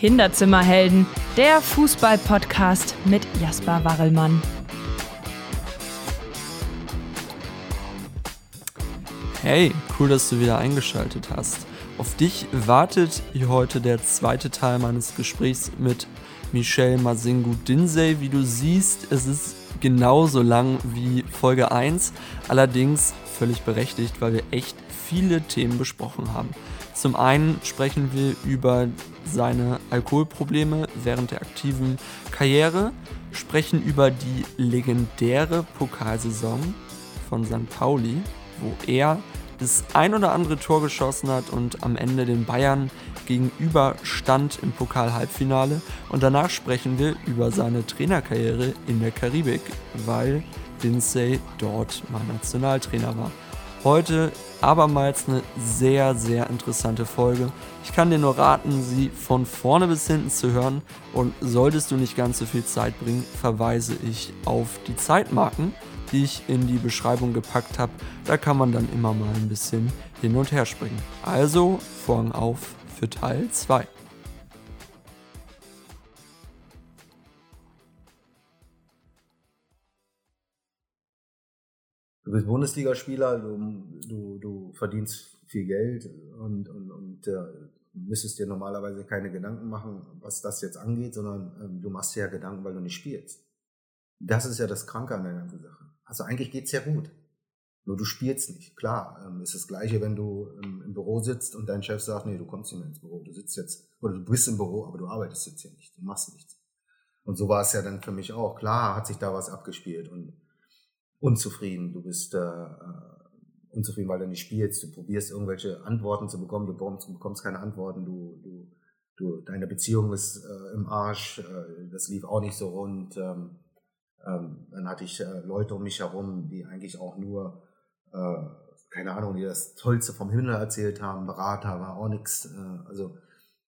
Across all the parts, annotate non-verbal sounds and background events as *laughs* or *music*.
Kinderzimmerhelden, der Fußball-Podcast mit Jasper Warrelmann. Hey, cool, dass du wieder eingeschaltet hast. Auf dich wartet hier heute der zweite Teil meines Gesprächs mit Michelle Mazingu Dinsey. Wie du siehst, es ist genauso lang wie Folge 1, allerdings völlig berechtigt, weil wir echt viele Themen besprochen haben. Zum einen sprechen wir über seine Alkoholprobleme während der aktiven Karriere, sprechen über die legendäre Pokalsaison von St. Pauli, wo er das ein oder andere Tor geschossen hat und am Ende den Bayern gegenüber stand im Pokal-Halbfinale. Und danach sprechen wir über seine Trainerkarriere in der Karibik, weil Lindsay dort mal Nationaltrainer war. Heute abermals eine sehr, sehr interessante Folge. Ich kann dir nur raten, sie von vorne bis hinten zu hören. Und solltest du nicht ganz so viel Zeit bringen, verweise ich auf die Zeitmarken, die ich in die Beschreibung gepackt habe. Da kann man dann immer mal ein bisschen hin und her springen. Also, Vorhang auf für Teil 2. du bist Bundesligaspieler, du, du, du verdienst viel Geld und, und, und äh, müsstest dir normalerweise keine Gedanken machen, was das jetzt angeht, sondern ähm, du machst dir ja Gedanken, weil du nicht spielst. Das ist ja das Kranke an der ganzen Sache. Also eigentlich geht's ja gut. Nur du spielst nicht. Klar, ähm, ist das Gleiche, wenn du im, im, Büro sitzt und dein Chef sagt, nee, du kommst nicht mehr ins Büro. Du sitzt jetzt, oder du bist im Büro, aber du arbeitest jetzt hier nicht. Du machst nichts. Und so war es ja dann für mich auch. Klar hat sich da was abgespielt und unzufrieden, du bist äh, unzufrieden, weil du nicht spielst, du probierst irgendwelche Antworten zu bekommen, du bekommst, du bekommst keine Antworten, du, du, du, deine Beziehung ist äh, im Arsch, äh, das lief auch nicht so rund. Ähm, ähm, dann hatte ich äh, Leute um mich herum, die eigentlich auch nur, äh, keine Ahnung, die das Tollste vom Himmel erzählt haben, Berater war auch nichts. Äh, also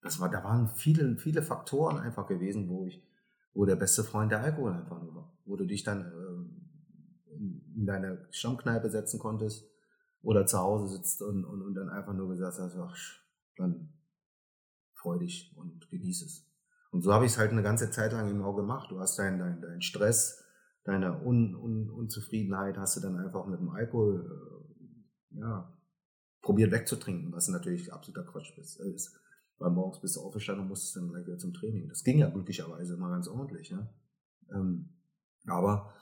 das war, da waren viele, viele Faktoren einfach gewesen, wo ich, wo der beste Freund der Alkohol einfach nur war, wo du dich dann äh, in deine Stammkneipe setzen konntest oder zu Hause sitzt und, und, und dann einfach nur gesagt hast, ach, dann freu dich und genieß es. Und so habe ich es halt eine ganze Zeit lang eben auch gemacht. Du hast deinen dein, dein Stress, deine Un, Un, Unzufriedenheit hast du dann einfach mit dem Alkohol äh, ja, probiert wegzutrinken, was natürlich absoluter Quatsch ist. Weil morgens bist du aufgestanden und musstest dann gleich wieder zum Training. Das ging ja glücklicherweise immer ganz ordentlich. Ne? Ähm, aber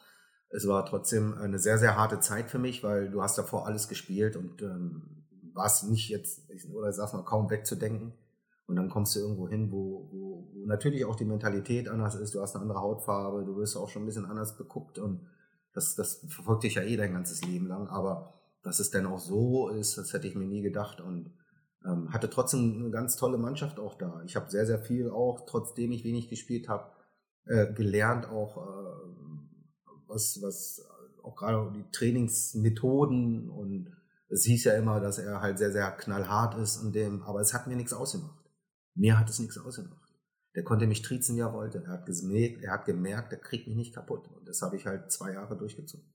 es war trotzdem eine sehr, sehr harte Zeit für mich, weil du hast davor alles gespielt und ähm, warst nicht jetzt, oder sag mal, kaum wegzudenken. Und dann kommst du irgendwo hin, wo, wo, wo natürlich auch die Mentalität anders ist. Du hast eine andere Hautfarbe, du wirst auch schon ein bisschen anders geguckt und das, das verfolgt dich ja eh dein ganzes Leben lang. Aber dass es denn auch so ist, das hätte ich mir nie gedacht und ähm, hatte trotzdem eine ganz tolle Mannschaft auch da. Ich habe sehr, sehr viel auch, trotzdem ich wenig gespielt habe, äh, gelernt auch. Äh, was, was auch gerade die Trainingsmethoden und es hieß ja immer, dass er halt sehr, sehr knallhart ist und dem, aber es hat mir nichts ausgemacht. Mir hat es nichts ausgemacht. Der konnte mich triezen, ja wollte. Er hat gemerkt, er hat gemerkt, er kriegt mich nicht kaputt. Und das habe ich halt zwei Jahre durchgezogen.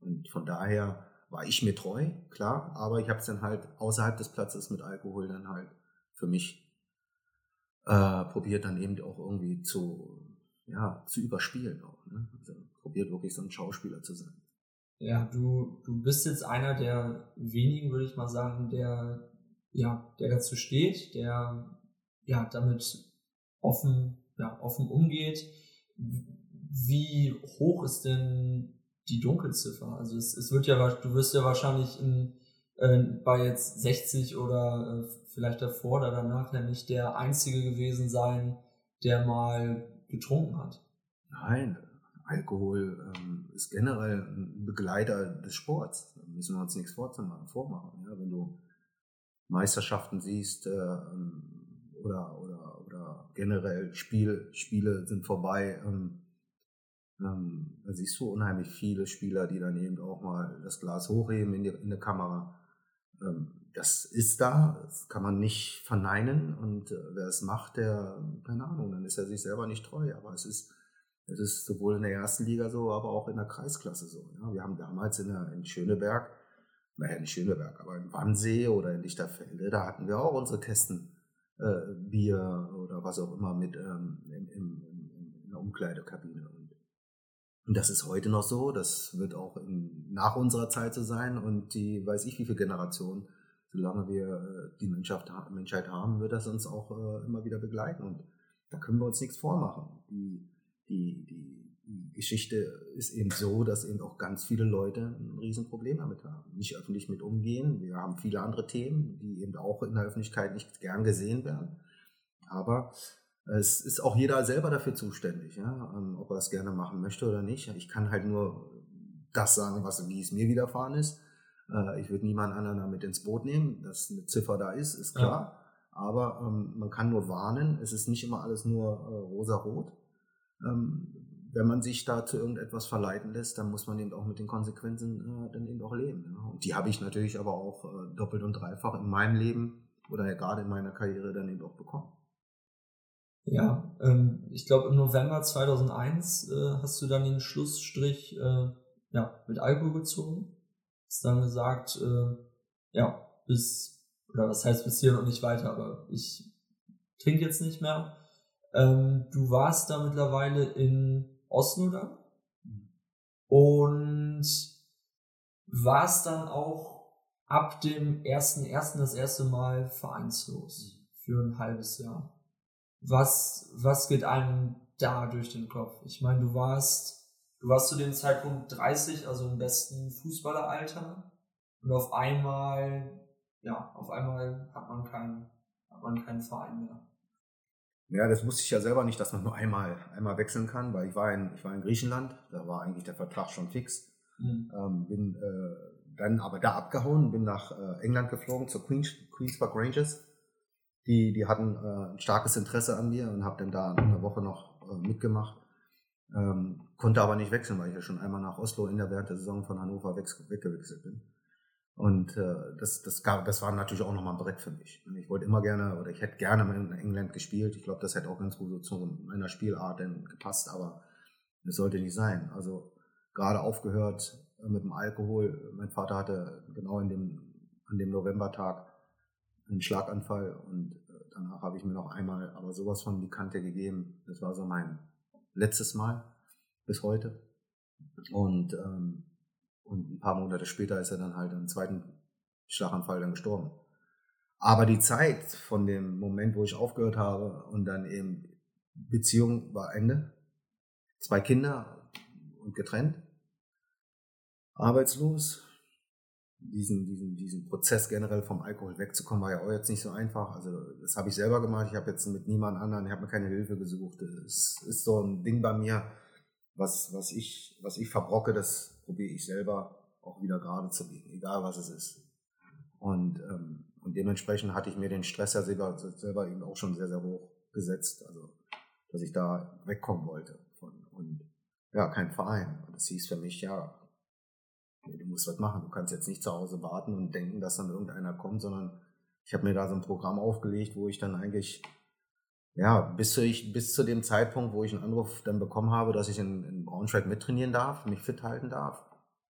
Und von daher war ich mir treu, klar, aber ich habe es dann halt außerhalb des Platzes mit Alkohol dann halt für mich äh, probiert, dann eben auch irgendwie zu, ja, zu überspielen auch. Ne? Also probiert wirklich so ein Schauspieler zu sein. Ja, du, du bist jetzt einer der wenigen, würde ich mal sagen, der, ja, der dazu steht, der, ja, damit offen, ja, offen umgeht. Wie hoch ist denn die Dunkelziffer? Also es, es wird ja, du wirst ja wahrscheinlich in, äh, bei jetzt 60 oder äh, vielleicht davor oder danach ja nicht der Einzige gewesen sein, der mal getrunken hat. Nein, Alkohol ähm, ist generell ein Begleiter des Sports. Da müssen wir uns nichts vormachen. Ja? Wenn du Meisterschaften siehst äh, oder, oder, oder generell Spiel, Spiele sind vorbei, ähm, ähm, da siehst du unheimlich viele Spieler, die dann eben auch mal das Glas hochheben in, die, in der Kamera. Ähm, das ist da, das kann man nicht verneinen und äh, wer es macht, der, keine Ahnung, dann ist er sich selber nicht treu, aber es ist das ist sowohl in der ersten Liga so, aber auch in der Kreisklasse so. Ja, wir haben damals in, der, in Schöneberg, naja, nicht Schöneberg, aber in Wannsee oder in Lichterfelde, da hatten wir auch unsere Kästen äh, Bier oder was auch immer mit ähm, im, im, in der Umkleidekabine. Und, und das ist heute noch so, das wird auch in, nach unserer Zeit so sein und die weiß ich wie viele Generationen, solange wir äh, die Menschheit, Menschheit haben, wird das uns auch äh, immer wieder begleiten und da können wir uns nichts vormachen. Die, die, die Geschichte ist eben so, dass eben auch ganz viele Leute ein Riesenproblem damit haben. Nicht öffentlich mit umgehen. Wir haben viele andere Themen, die eben auch in der Öffentlichkeit nicht gern gesehen werden. Aber es ist auch jeder selber dafür zuständig, ja, ähm, ob er es gerne machen möchte oder nicht. Ich kann halt nur das sagen, was, wie es mir widerfahren ist. Äh, ich würde niemand anderen damit ins Boot nehmen. Dass eine Ziffer da ist, ist klar. Ja. Aber ähm, man kann nur warnen. Es ist nicht immer alles nur äh, rosa-rot. Ähm, wenn man sich da zu irgendetwas verleiten lässt, dann muss man eben auch mit den Konsequenzen äh, dann eben auch leben. Und die habe ich natürlich aber auch äh, doppelt und dreifach in meinem Leben oder ja gerade in meiner Karriere dann eben auch bekommen. Ja, ähm, ich glaube im November 2001 äh, hast du dann den Schlussstrich äh, ja, mit Alkohol gezogen. Hast dann gesagt, äh, ja, bis, oder was heißt bis hier und nicht weiter, aber ich trinke jetzt nicht mehr. Ähm, du warst da mittlerweile in Oslo dann. Und war es dann auch ab dem ersten ersten das erste Mal vereinslos für ein halbes Jahr. Was, was geht einem da durch den Kopf? Ich meine, du warst, du warst zu dem Zeitpunkt 30, also im besten Fußballeralter. Und auf einmal, ja, auf einmal hat man keinen, hat man keinen Verein mehr. Ja, das wusste ich ja selber nicht, dass man nur einmal, einmal wechseln kann, weil ich war in, ich war in Griechenland, da war eigentlich der Vertrag schon fix. Mhm. Ähm, bin äh, dann aber da abgehauen, bin nach äh, England geflogen zur Queens, Queens Park Rangers. Die, die hatten äh, ein starkes Interesse an mir und habe dann da eine Woche noch äh, mitgemacht. Ähm, konnte aber nicht wechseln, weil ich ja schon einmal nach Oslo in der während der Saison von Hannover weg, weggewechselt bin. Und äh, das, das, gab, das war natürlich auch nochmal ein Brett für mich. Ich wollte immer gerne, oder ich hätte gerne in England gespielt. Ich glaube, das hätte auch ganz gut so zu meiner Spielart dann gepasst, aber das sollte nicht sein. Also gerade aufgehört mit dem Alkohol. Mein Vater hatte genau in dem, an dem Novembertag einen Schlaganfall und äh, danach habe ich mir noch einmal aber sowas von die Kante gegeben. Das war so mein letztes Mal bis heute. Und ähm, und ein paar Monate später ist er dann halt am zweiten Schlaganfall dann gestorben. Aber die Zeit von dem Moment, wo ich aufgehört habe und dann eben Beziehung war Ende. Zwei Kinder und getrennt. Arbeitslos. Diesen, diesen, diesen Prozess generell vom Alkohol wegzukommen, war ja auch jetzt nicht so einfach. Also das habe ich selber gemacht. Ich habe jetzt mit niemand anderen, ich habe mir keine Hilfe gesucht. Es ist so ein Ding bei mir, was, was, ich, was ich verbrocke, das probiere ich selber auch wieder gerade zu biegen, egal was es ist. Und, ähm, und dementsprechend hatte ich mir den Stress ja selber, selber eben auch schon sehr, sehr hoch gesetzt, also dass ich da wegkommen wollte. Von, und ja, kein Verein. Und das hieß für mich, ja, du musst was machen. Du kannst jetzt nicht zu Hause warten und denken, dass dann irgendeiner kommt, sondern ich habe mir da so ein Programm aufgelegt, wo ich dann eigentlich ja, bis zu, ich, bis zu dem Zeitpunkt, wo ich einen Anruf dann bekommen habe, dass ich in, in Braunschweig mittrainieren darf, mich fit halten darf,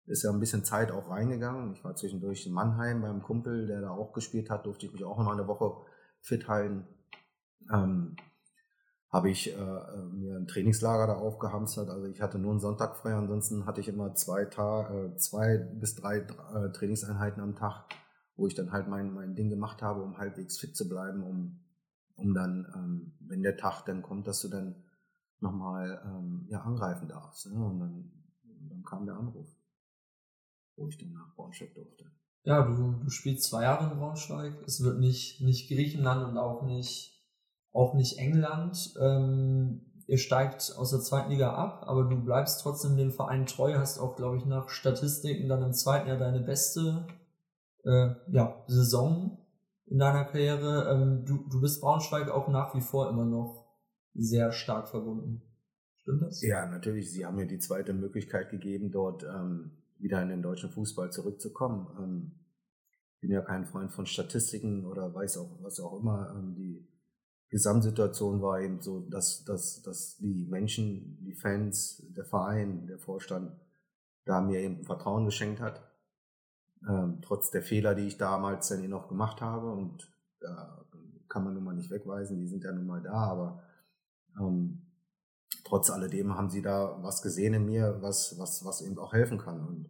ist ja ein bisschen Zeit auch reingegangen. Ich war zwischendurch in Mannheim beim Kumpel, der da auch gespielt hat, durfte ich mich auch noch eine Woche fit halten. Ähm, habe ich äh, äh, mir ein Trainingslager da aufgehamstert. Also ich hatte nur einen Sonntag frei, ansonsten hatte ich immer zwei, Tage, äh, zwei bis drei äh, Trainingseinheiten am Tag, wo ich dann halt mein, mein Ding gemacht habe, um halbwegs fit zu bleiben, um um dann, ähm, wenn der Tag dann kommt, dass du dann nochmal ähm, ja, angreifen darfst. Ne? Und dann, dann kam der Anruf, wo ich dann nach Braunschweig durfte. Ja, du, du spielst zwei Jahre in Braunschweig. Es wird nicht, nicht Griechenland und auch nicht, auch nicht England. Ähm, ihr steigt aus der zweiten Liga ab, aber du bleibst trotzdem dem Verein treu, hast auch, glaube ich, nach Statistiken dann im zweiten Jahr deine beste äh, ja, Saison in deiner Karriere. Ähm, du, du bist Braunschweig auch nach wie vor immer noch sehr stark verbunden. Stimmt das? Ja, natürlich. Sie haben mir die zweite Möglichkeit gegeben, dort ähm, wieder in den deutschen Fußball zurückzukommen. Ähm, bin ja kein Freund von Statistiken oder weiß auch, was auch immer. Ähm, die Gesamtsituation war eben so, dass, dass, dass die Menschen, die Fans, der Verein, der Vorstand da mir eben Vertrauen geschenkt hat ähm, trotz der Fehler, die ich damals dann noch gemacht habe. Und da kann man nun mal nicht wegweisen, die sind ja nun mal da, aber ähm, trotz alledem haben sie da was gesehen in mir, was, was, was eben auch helfen kann. Und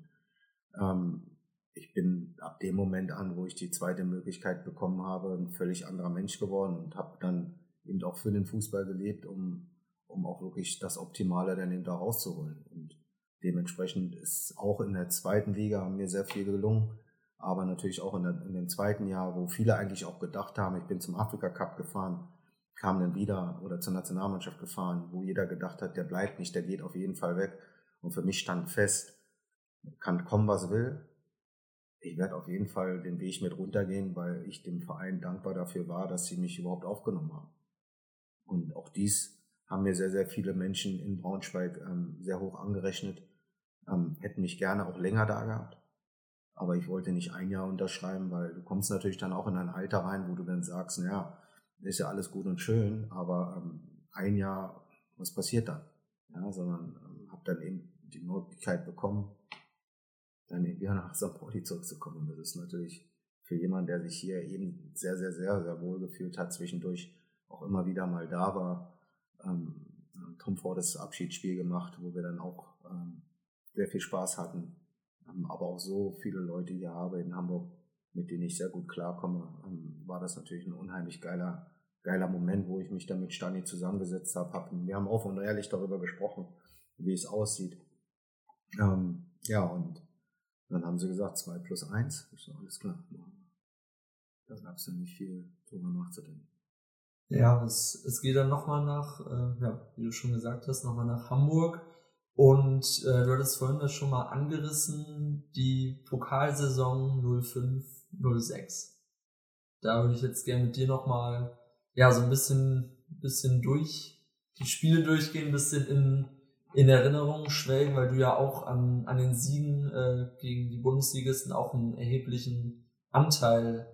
ähm, ich bin ab dem Moment an, wo ich die zweite Möglichkeit bekommen habe, ein völlig anderer Mensch geworden und habe dann eben auch für den Fußball gelebt, um, um auch wirklich das Optimale dann eben da rauszuholen. Und dementsprechend ist auch in der zweiten Liga mir sehr viel gelungen, aber natürlich auch in, der, in dem zweiten Jahr, wo viele eigentlich auch gedacht haben, ich bin zum Afrika Cup gefahren, kam dann wieder oder zur Nationalmannschaft gefahren, wo jeder gedacht hat, der bleibt nicht, der geht auf jeden Fall weg. Und für mich stand fest, kann kommen, was will. Ich werde auf jeden Fall den Weg mit runtergehen, weil ich dem Verein dankbar dafür war, dass sie mich überhaupt aufgenommen haben. Und auch dies haben mir sehr, sehr viele Menschen in Braunschweig ähm, sehr hoch angerechnet, ähm, hätten mich gerne auch länger da gehabt. Aber ich wollte nicht ein Jahr unterschreiben, weil du kommst natürlich dann auch in ein Alter rein, wo du dann sagst, naja, ist ja alles gut und schön, aber ähm, ein Jahr, was passiert dann? Ja, sondern ähm, habe dann eben die Möglichkeit bekommen, dann wieder nach St. Pauli zurückzukommen. Das ist natürlich für jemanden, der sich hier eben sehr, sehr, sehr, sehr wohl gefühlt hat, zwischendurch auch immer wieder mal da war, ähm, Tom Fordes Abschiedsspiel gemacht, wo wir dann auch ähm, sehr viel Spaß hatten, aber auch so viele Leute hier habe in Hamburg, mit denen ich sehr gut klarkomme, ähm, war das natürlich ein unheimlich geiler, geiler Moment, wo ich mich dann mit Stani zusammengesetzt habe. Hab, wir haben offen und ehrlich darüber gesprochen, wie es aussieht. Ähm, ja, und dann haben sie gesagt, zwei plus eins. Ich so, alles klar. Da gab es ja nicht viel drüber nachzudenken. Ja, es, es geht dann nochmal nach, äh, ja, wie du schon gesagt hast, nochmal nach Hamburg. Und äh, du hattest vorhin das schon mal angerissen, die Pokalsaison 05-06. Da würde ich jetzt gerne mit dir nochmal, ja, so ein bisschen, bisschen durch, die Spiele durchgehen, ein bisschen in, in Erinnerung schwelgen, weil du ja auch an, an den Siegen äh, gegen die Bundesligisten auch einen erheblichen Anteil,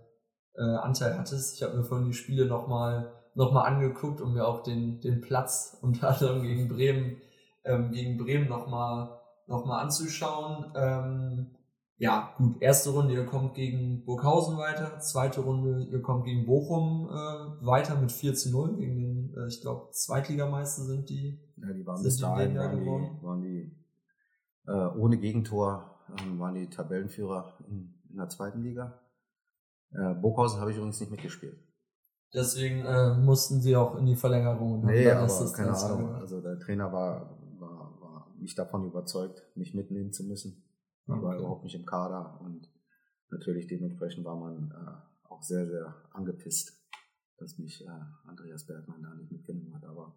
äh, Anteil hattest. Ich habe mir vorhin die Spiele nochmal noch mal angeguckt und mir auch den, den Platz unter anderem gegen Bremen ähm, gegen Bremen nochmal noch mal anzuschauen. Ähm, ja, gut, erste Runde, ihr kommt gegen Burghausen weiter, zweite Runde, ihr kommt gegen Bochum äh, weiter mit 4 zu 0, gegen den, äh, ich glaube, Zweitligameister sind die. Ja, die waren bis dahin, waren die, waren die äh, ohne Gegentor, ähm, waren die Tabellenführer in, in der zweiten Liga. Äh, Burghausen habe ich übrigens nicht mitgespielt. Deswegen äh, mussten sie auch in die Verlängerung. Nee, aber keine Ahnung. Also der Trainer war mich davon überzeugt, mich mitnehmen zu müssen. Ich okay. war überhaupt nicht im Kader und natürlich dementsprechend war man äh, auch sehr, sehr angepisst, dass mich äh, Andreas Bergmann da nicht mitgenommen hat. Aber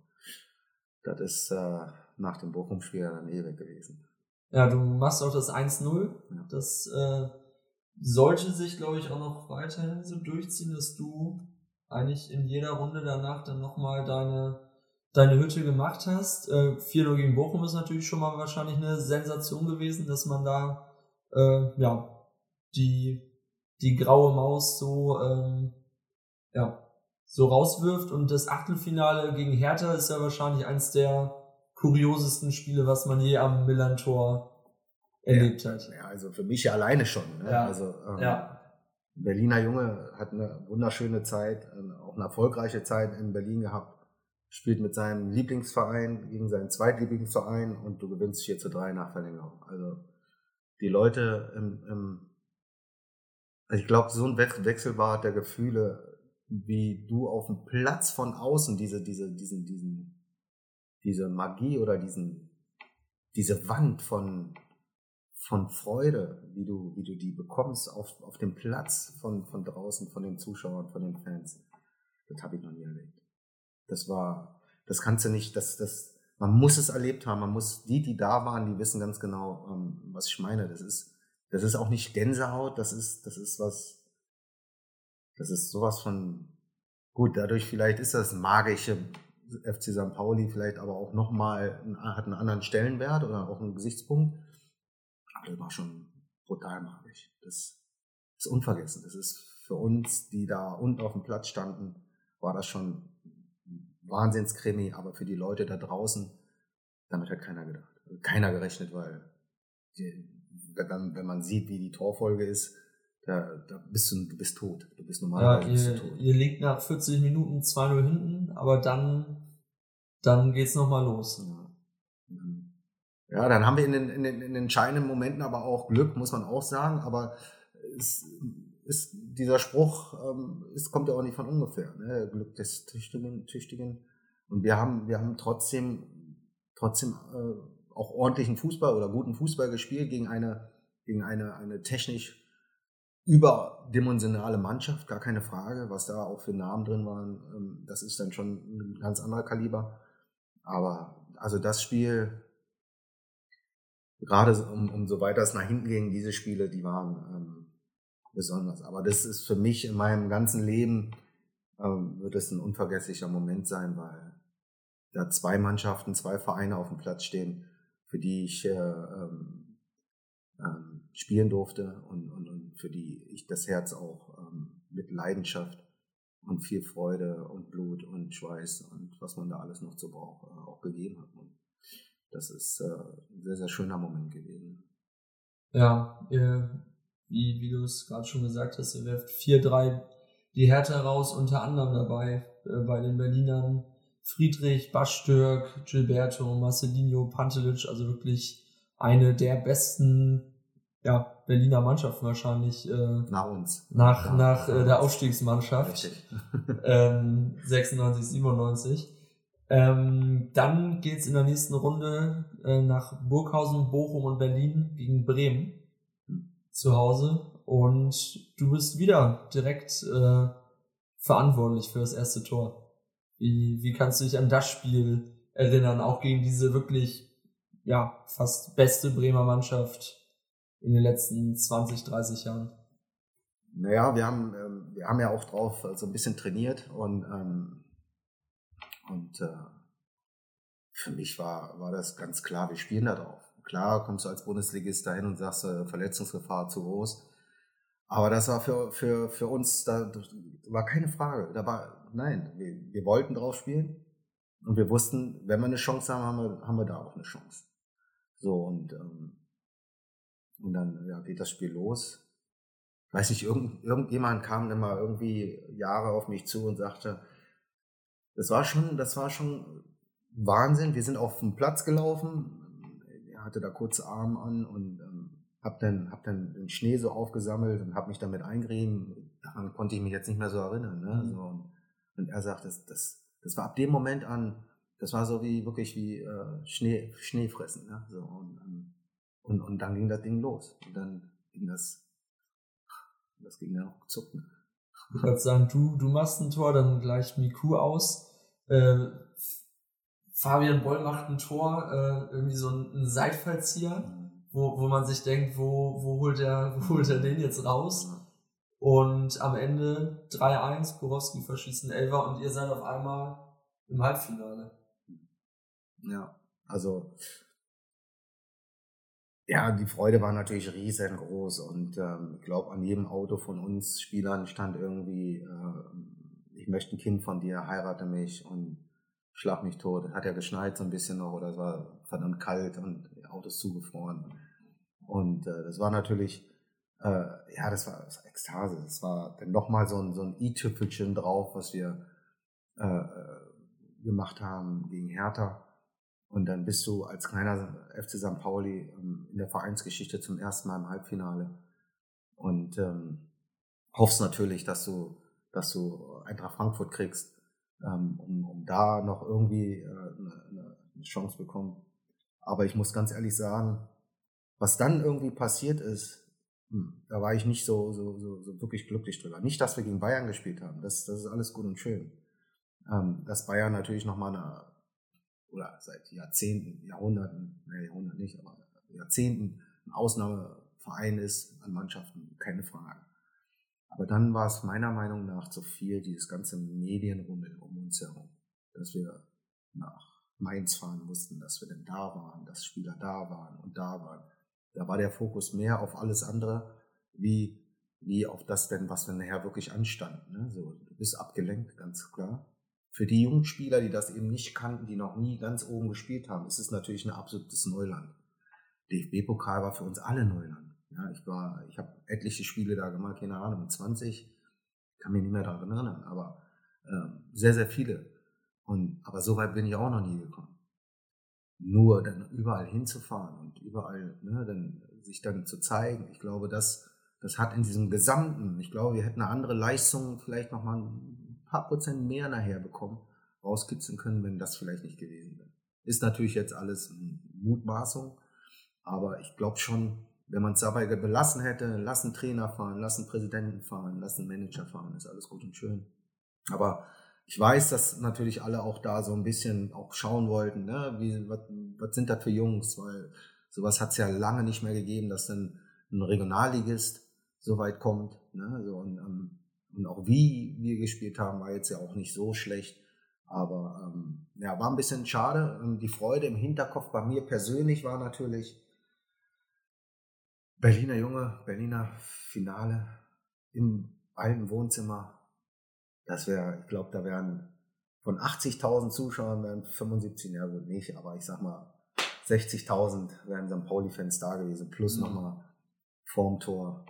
das ist äh, nach dem Bochum-Spiel dann eh weg gewesen. Ja, du machst auch das 1-0. Ja. Das äh, sollte sich, glaube ich, auch noch weiterhin so durchziehen, dass du eigentlich in jeder Runde danach dann nochmal deine deine Hütte gemacht hast. Äh, 4-0 gegen Bochum ist natürlich schon mal wahrscheinlich eine Sensation gewesen, dass man da äh, ja die, die graue Maus so, ähm, ja, so rauswirft. Und das Achtelfinale gegen Hertha ist ja wahrscheinlich eins der kuriosesten Spiele, was man je am Millantor erlebt ja, hat. Ja, also für mich ja alleine schon. Ne? Ja, also, ähm, ja. Berliner Junge hat eine wunderschöne Zeit, auch eine erfolgreiche Zeit in Berlin gehabt spielt mit seinem Lieblingsverein gegen seinen Zweitlieblingsverein und du gewinnst 4 zu 3 nach Verlängerung. Also die Leute im, im also ich glaube, so ein Wechselbad der Gefühle, wie du auf dem Platz von außen diese, diese, diesen, diesen, diese Magie oder diesen, diese Wand von, von Freude, wie du, wie du die bekommst auf, auf dem Platz von, von draußen, von den Zuschauern, von den Fans, das habe ich noch nie erlebt. Das war, das kannst du nicht, das, das, man muss es erlebt haben. Man muss, die, die da waren, die wissen ganz genau, ähm, was ich meine. Das ist, das ist auch nicht Gänsehaut, das ist, das ist was, das ist sowas von, gut, dadurch vielleicht ist das magische FC St. Pauli vielleicht aber auch nochmal, hat einen anderen Stellenwert oder auch einen Gesichtspunkt. Aber das war schon brutal magisch. Das ist unvergessen. Das ist für uns, die da unten auf dem Platz standen, war das schon Wahnsinnskrimi, aber für die Leute da draußen, damit hat keiner gedacht. Also keiner gerechnet, weil die, wenn, wenn man sieht, wie die Torfolge ist, da, da bist du, du bist tot. Du bist Ja, normalerweise bist ihr, du tot. ihr liegt nach 40 Minuten 2-0 hinten, aber dann, dann geht's nochmal los. Ja. Ja, dann haben wir in den, in, den, in den entscheidenden Momenten aber auch Glück, muss man auch sagen. Aber es ist, dieser Spruch ähm, es kommt ja auch nicht von ungefähr. Ne? Glück des Tüchtigen, Tüchtigen. Und wir haben, wir haben trotzdem, trotzdem äh, auch ordentlichen Fußball oder guten Fußball gespielt gegen eine, gegen eine, eine technisch überdimensionale Mannschaft, gar keine Frage, was da auch für Namen drin waren. Ähm, das ist dann schon ein ganz anderer Kaliber. Aber also das Spiel, gerade um, umso weiter es nach hinten ging, diese Spiele, die waren ähm, besonders. Aber das ist für mich in meinem ganzen Leben, ähm, wird es ein unvergesslicher Moment sein, weil da zwei Mannschaften, zwei Vereine auf dem Platz stehen, für die ich äh, ähm, ähm, spielen durfte und, und, und für die ich das Herz auch ähm, mit Leidenschaft und viel Freude und Blut und Schweiß und was man da alles noch so braucht, äh, auch gegeben hat. Und das ist äh, ein sehr, sehr schöner Moment gewesen. Ja, ihr, wie, wie du es gerade schon gesagt hast, ihr werft 4-3 die Härte raus, unter anderem dabei äh, bei den Berlinern Friedrich, Bastürk, Gilberto, Marcelinho, Pantelic, also wirklich eine der besten ja, Berliner Mannschaften wahrscheinlich äh, Nach uns. nach, Ja, nach äh, der Aufstiegsmannschaft *laughs* *laughs* ähm, 96, 97. Ähm, dann geht's in der nächsten Runde äh, nach Burghausen, Bochum und Berlin gegen Bremen zu Hause. Und du bist wieder direkt äh, verantwortlich für das erste Tor. Wie, wie kannst du dich an das Spiel erinnern, auch gegen diese wirklich ja, fast beste Bremer Mannschaft in den letzten 20, 30 Jahren? Naja, wir haben, ähm, wir haben ja auch drauf äh, so ein bisschen trainiert und, ähm, und äh, für mich war, war das ganz klar, wir spielen da drauf. Klar kommst du als Bundesligist dahin und sagst, äh, Verletzungsgefahr zu groß. Aber das war für, für, für uns, da war keine Frage. Da war, nein, wir, wir wollten drauf spielen und wir wussten, wenn wir eine Chance haben, haben wir, haben wir da auch eine Chance. So und, ähm, und dann ja, geht das Spiel los weiß nicht, irgend, irgendjemand kam dann mal irgendwie Jahre auf mich zu und sagte, das war schon, das war schon Wahnsinn. Wir sind auf den Platz gelaufen. Hatte da kurze Arme an und ähm, hab dann, hab dann den Schnee so aufgesammelt und hab mich damit eingerieben. Daran konnte ich mich jetzt nicht mehr so erinnern. Ne? Mhm. So, und, und er sagt, das, das, das war ab dem Moment an, das war so wie wirklich wie äh, Schnee, Schnee fressen. Ne? So, und, ähm, und, und dann ging das Ding los. Und dann ging das das ging dann auch zucken. Ich würde sagen, du, du machst ein Tor, dann gleicht Miku aus. Äh, Fabian Boll macht ein Tor, äh, irgendwie so ein, ein Seitfallzieher, wo, wo man sich denkt, wo, wo, holt er, *laughs* wo holt er den jetzt raus? Und am Ende 3-1, Borowski verschießt einen Elfer und ihr seid auf einmal im Halbfinale. Ja, also ja, die Freude war natürlich riesengroß und ähm, ich glaube, an jedem Auto von uns Spielern stand irgendwie, äh, ich möchte ein Kind von dir, heirate mich und schlag mich tot. Hat ja geschneit so ein bisschen noch oder es war verdammt kalt und die Autos zugefroren. Und äh, das war natürlich, äh, ja, das war, das war Ekstase. Das war dann nochmal so ein, so ein i-Tüpfelchen drauf, was wir äh, äh, gemacht haben gegen Hertha. Und dann bist du als kleiner FC St. Pauli ähm, in der Vereinsgeschichte zum ersten Mal im Halbfinale. Und ähm, hoffst natürlich, dass du, dass du Eintracht Frankfurt kriegst, ähm, um, um da noch irgendwie äh, eine, eine Chance bekommen. Aber ich muss ganz ehrlich sagen, was dann irgendwie passiert ist, hm, da war ich nicht so, so, so, so wirklich glücklich drüber. Nicht, dass wir gegen Bayern gespielt haben, das, das ist alles gut und schön. Ähm, dass Bayern natürlich nochmal eine oder seit Jahrzehnten, Jahrhunderten, ne, Jahrhundert nicht, aber Jahrzehnten ein Ausnahmeverein ist an Mannschaften, keine Frage. Aber dann war es meiner Meinung nach zu viel, dieses ganze Medienrummel um uns herum, dass wir nach Mainz fahren mussten, dass wir denn da waren, dass Spieler da waren und da waren. Da war der Fokus mehr auf alles andere, wie, wie auf das denn, was dann nachher wirklich anstand. Ne? So, du bist abgelenkt, ganz klar für die jungen Spieler, die das eben nicht kannten, die noch nie ganz oben gespielt haben, ist es natürlich ein absolutes Neuland. DFB-Pokal war für uns alle Neuland. Ja, ich war, ich habe etliche Spiele da gemacht, keine Ahnung, 20, kann mich nicht mehr daran erinnern, aber äh, sehr, sehr viele. Und, aber so weit bin ich auch noch nie gekommen. Nur dann überall hinzufahren und überall, ne, dann sich dann zu zeigen. Ich glaube, das, das hat in diesem Gesamten, ich glaube, wir hätten eine andere Leistung vielleicht nochmal ein paar Prozent mehr nachher bekommen, rauskitzeln können, wenn das vielleicht nicht gewesen wäre. Ist natürlich jetzt alles Mutmaßung, aber ich glaube schon, wenn man es dabei belassen hätte, lassen Trainer fahren, lassen Präsidenten fahren, lassen Manager fahren, ist alles gut und schön. Aber ich weiß, dass natürlich alle auch da so ein bisschen auch schauen wollten, ne? Wie, was, was sind das für Jungs? Weil sowas hat es ja lange nicht mehr gegeben, dass dann ein Regionalligist so weit kommt. Ne? So, und, ähm, und auch wie wir gespielt haben, war jetzt ja auch nicht so schlecht. Aber ähm, ja, war ein bisschen schade. Ähm, die Freude im Hinterkopf bei mir persönlich war natürlich Berliner Junge, Berliner Finale im alten Wohnzimmer. Das wäre, ich glaube, da wären von 80.000 Zuschauern wären 75, ja gut nicht, aber ich sag mal 60.000 wären St. Pauli-Fans da gewesen, plus mhm. nochmal vorm Tor.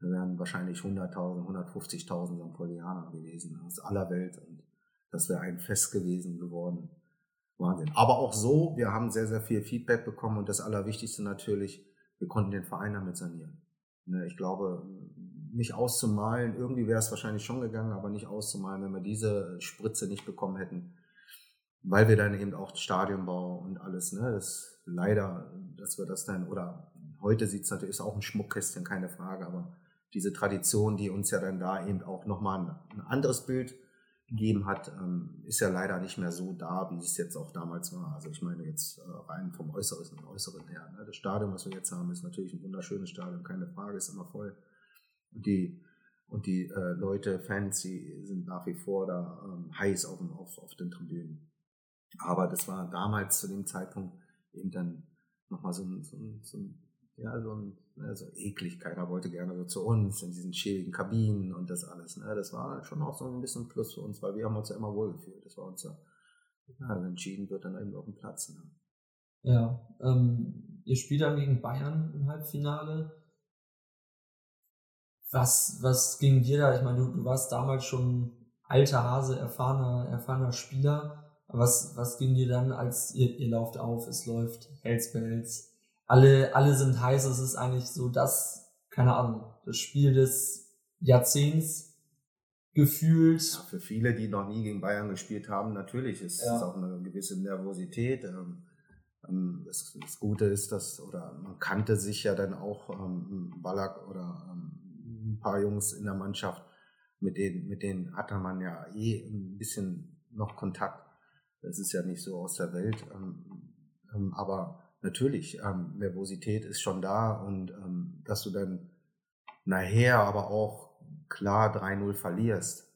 Da wären wahrscheinlich 100.000, 150.000 St. Paulianer gewesen aus aller Welt und das wäre ein Fest gewesen geworden. Wahnsinn. Aber auch so, wir haben sehr, sehr viel Feedback bekommen und das Allerwichtigste natürlich, wir konnten den Verein damit sanieren. Ne, ich glaube, nicht auszumalen, irgendwie wäre es wahrscheinlich schon gegangen, aber nicht auszumalen, wenn wir diese Spritze nicht bekommen hätten, weil wir dann eben auch Stadionbau und alles, ne, das leider, dass wir das dann, oder heute sieht es natürlich, ist auch ein Schmuckkästchen, keine Frage, aber diese Tradition, die uns ja dann da eben auch nochmal ein, ein anderes Bild gegeben hat, ähm, ist ja leider nicht mehr so da, wie es jetzt auch damals war. Also ich meine jetzt äh, rein vom Äußeren, Äußeren her. Ne? Das Stadion, was wir jetzt haben, ist natürlich ein wunderschönes Stadion, keine Frage, ist immer voll. Und die, und die äh, Leute, Fans, die sind nach wie vor da ähm, heiß auf, auf, auf den Tribünen. Aber das war damals zu dem Zeitpunkt eben dann nochmal so ein, so ein, so ein ja, so, ein, ne, so eklig. Keiner wollte gerne so zu uns in diesen schäbigen Kabinen und das alles. Ne? Das war halt schon auch so ein bisschen Plus für uns, weil wir haben uns ja immer wohlgefühlt. Das war uns ja, also entschieden wird dann eben auf dem Platz. Ne? Ja, ähm, ihr spielt dann gegen Bayern im Halbfinale. Was, was ging dir da? Ich meine, du, du warst damals schon alter Hase, erfahrener, erfahrener Spieler. Was, was ging dir dann, als ihr, ihr lauft auf, es läuft, Hells Bells, alle, alle sind heiß, es ist eigentlich so das, keine Ahnung, das Spiel des Jahrzehnts gefühlt. Ja, für viele, die noch nie gegen Bayern gespielt haben, natürlich ist es auch eine gewisse Nervosität. Ähm, ähm, das, das, Gute ist, dass, oder man kannte sich ja dann auch, ähm, Ballack oder ähm, ein paar Jungs in der Mannschaft, mit denen, mit denen hatte man ja eh ein bisschen noch Kontakt. Das ist ja nicht so aus der Welt. Ähm, ähm, aber natürlich, ähm, Nervosität ist schon da und ähm, dass du dann nachher aber auch klar 3-0 verlierst,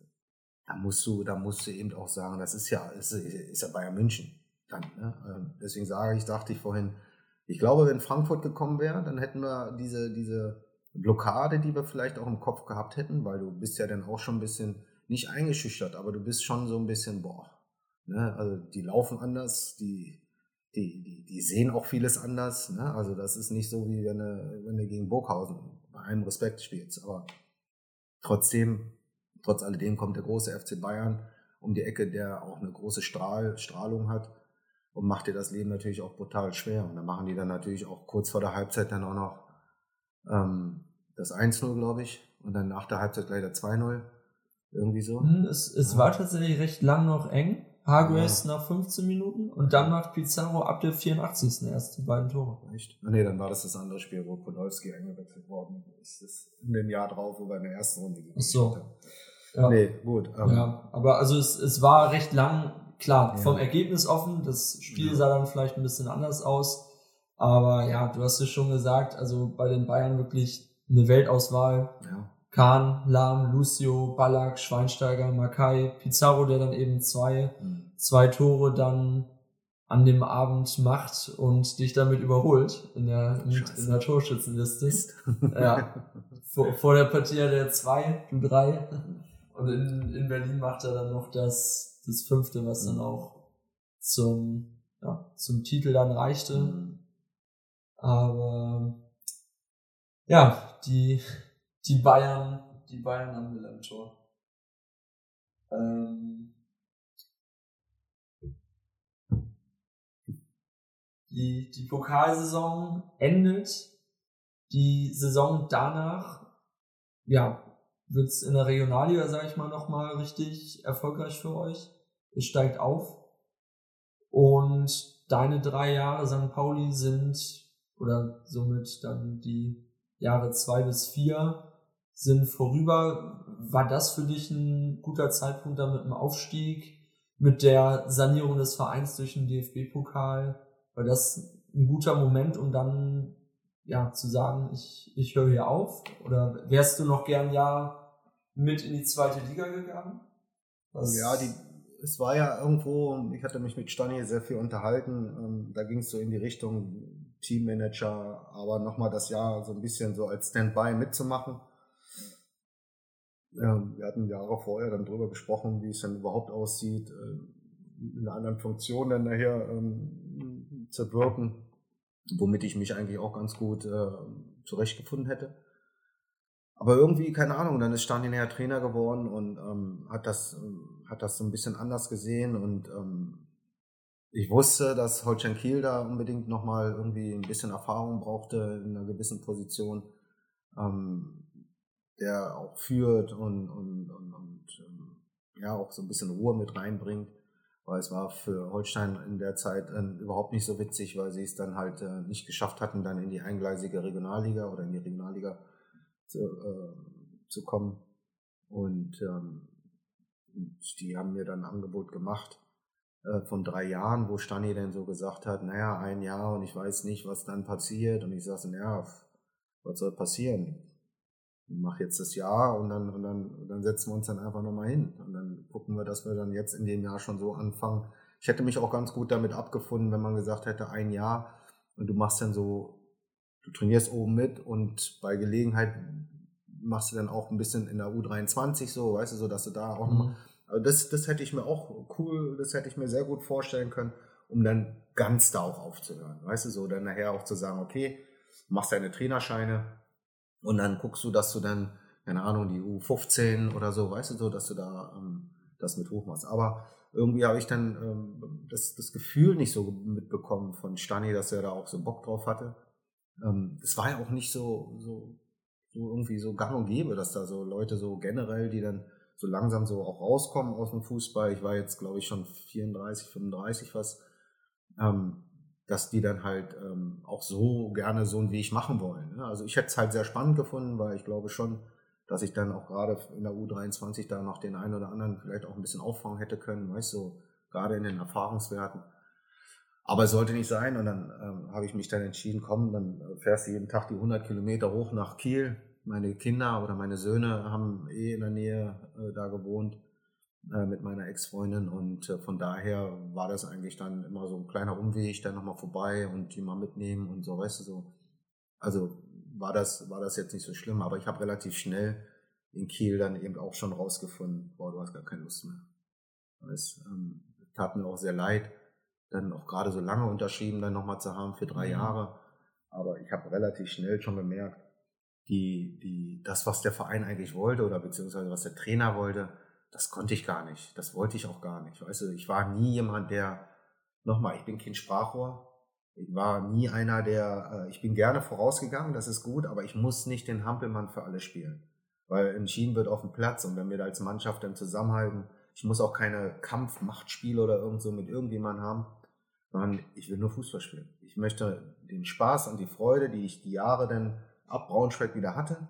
da musst du, da musst du eben auch sagen, das ist ja, ist, ist ja Bayern München dann. Ne? Ähm, deswegen sage ich, dachte ich vorhin, ich glaube, wenn Frankfurt gekommen wäre, dann hätten wir diese, diese Blockade, die wir vielleicht auch im Kopf gehabt hätten, weil du bist ja dann auch schon ein bisschen nicht eingeschüchtert, aber du bist schon so ein bisschen, boah, ne? also die laufen anders, die die, die, die sehen auch vieles anders. Ne? Also das ist nicht so, wie wenn du, wenn du gegen Burghausen bei einem Respekt spielst. Aber trotzdem, trotz alledem kommt der große FC Bayern um die Ecke, der auch eine große Strahl, Strahlung hat und macht dir das Leben natürlich auch brutal schwer. Und dann machen die dann natürlich auch kurz vor der Halbzeit dann auch noch ähm, das 1-0, glaube ich, und dann nach der Halbzeit gleich der 2-0. Irgendwie so. Hm, es, es war tatsächlich recht lang noch eng. Hargreaves ja. nach 15 Minuten und dann macht Pizarro ab der 84. erst die beiden Tore. Echt? Ah, nee, dann war das das andere Spiel, wo Podolski eingewechselt worden ist. Das in dem Jahr drauf, wo wir in der ersten Runde gespielt Ach so. haben. Ja. Nee, gut. Ähm. Ja, aber also es, es war recht lang, klar, ja. vom Ergebnis offen. Das Spiel ja. sah dann vielleicht ein bisschen anders aus. Aber ja, du hast es schon gesagt, also bei den Bayern wirklich eine Weltauswahl. Ja. Kahn, Lahm, Lucio, Ballack, Schweinsteiger, Makai, Pizarro, der dann eben zwei, mhm. zwei Tore dann an dem Abend macht und dich damit überholt in der, in der Torschützenliste. *laughs* ja. Vor, vor der Partie hat er zwei, du drei. Und in, in Berlin macht er dann noch das, das fünfte, was dann mhm. auch zum, ja, zum Titel dann reichte. Mhm. Aber Ja, die, die Bayern, die Bayern am Millantor. Ähm, die, die Pokalsaison endet. Die Saison danach, ja, wird's in der Regionalliga, sage ich mal, nochmal richtig erfolgreich für euch. Es steigt auf. Und deine drei Jahre St. Pauli sind, oder somit dann die Jahre zwei bis vier, sind vorüber. War das für dich ein guter Zeitpunkt dann mit dem Aufstieg, mit der Sanierung des Vereins durch den DFB-Pokal? War das ein guter Moment, um dann ja zu sagen, ich, ich höre hier auf? Oder wärst du noch gern ja mit in die zweite Liga gegangen? Was ja, die, es war ja irgendwo, ich hatte mich mit Stani sehr viel unterhalten, ähm, da ging es so in die Richtung Teammanager, aber nochmal das Jahr so ein bisschen so als Standby mitzumachen. Ähm, wir hatten Jahre vorher dann drüber gesprochen, wie es dann überhaupt aussieht, äh, in einer anderen Funktion dann nachher ähm, zu wirken, womit ich mich eigentlich auch ganz gut äh, zurechtgefunden hätte. Aber irgendwie, keine Ahnung, dann ist Stani näher Trainer geworden und ähm, hat, das, ähm, hat das so ein bisschen anders gesehen und ähm, ich wusste, dass Holstein Kiel da unbedingt nochmal irgendwie ein bisschen Erfahrung brauchte in einer gewissen Position. Ähm, der auch führt und, und, und, und ähm, ja auch so ein bisschen Ruhe mit reinbringt. Weil es war für Holstein in der Zeit äh, überhaupt nicht so witzig, weil sie es dann halt äh, nicht geschafft hatten, dann in die eingleisige Regionalliga oder in die Regionalliga zu, äh, zu kommen. Und, ähm, die haben mir dann ein Angebot gemacht äh, von drei Jahren, wo Stani dann so gesagt hat, naja, ein Jahr und ich weiß nicht, was dann passiert. Und ich sagte, naja, was soll passieren? Mach jetzt das Jahr und dann, und dann, dann setzen wir uns dann einfach nochmal hin. Und dann gucken wir, dass wir dann jetzt in dem Jahr schon so anfangen. Ich hätte mich auch ganz gut damit abgefunden, wenn man gesagt hätte, ein Jahr und du machst dann so, du trainierst oben mit und bei Gelegenheit machst du dann auch ein bisschen in der U23 so, weißt du, so dass du da auch mhm. nochmal. Also das, das hätte ich mir auch cool, das hätte ich mir sehr gut vorstellen können, um dann ganz da auch aufzuhören. Weißt du, so dann nachher auch zu sagen, okay, machst deine Trainerscheine, und dann guckst du, dass du dann, keine Ahnung, die U15 oder so, weißt du so, dass du da ähm, das mit hochmachst. Aber irgendwie habe ich dann ähm, das, das Gefühl nicht so mitbekommen von Stani, dass er da auch so Bock drauf hatte. Ähm, es war ja auch nicht so, so, so irgendwie so gang und gäbe, dass da so Leute so generell, die dann so langsam so auch rauskommen aus dem Fußball. Ich war jetzt, glaube ich, schon 34, 35 was. Ähm, dass die dann halt ähm, auch so gerne so einen Weg machen wollen. Ne? Also ich hätte es halt sehr spannend gefunden, weil ich glaube schon, dass ich dann auch gerade in der U23 da noch den einen oder anderen vielleicht auch ein bisschen auffangen hätte können, weißt du, so, gerade in den Erfahrungswerten. Aber es sollte nicht sein und dann ähm, habe ich mich dann entschieden, komm, dann fährst du jeden Tag die 100 Kilometer hoch nach Kiel. Meine Kinder oder meine Söhne haben eh in der Nähe äh, da gewohnt äh, mit meiner Ex-Freundin und äh, von daher war das eigentlich dann immer so ein kleiner Umweg, dann nochmal vorbei und die mal mitnehmen und so, weißt du so. Also war das, war das jetzt nicht so schlimm, aber ich habe relativ schnell in Kiel dann eben auch schon rausgefunden, boah, du hast gar keine Lust mehr. Es ähm, tat mir auch sehr leid, dann auch gerade so lange unterschrieben dann nochmal zu haben für drei mhm. Jahre. Aber ich habe relativ schnell schon gemerkt, die, die, das, was der Verein eigentlich wollte oder beziehungsweise was der Trainer wollte, das konnte ich gar nicht. Das wollte ich auch gar nicht. Weißt du, ich war nie jemand, der, nochmal, ich bin kein Sprachrohr. Ich war nie einer, der, äh, ich bin gerne vorausgegangen, das ist gut, aber ich muss nicht den Hampelmann für alle spielen. Weil entschieden wird auf dem Platz und wenn wir da als Mannschaft dann zusammenhalten, ich muss auch keine Kampfmachtspiele oder irgend so mit irgendjemandem haben, sondern ich will nur Fußball spielen. Ich möchte den Spaß und die Freude, die ich die Jahre dann ab Braunschweig wieder hatte,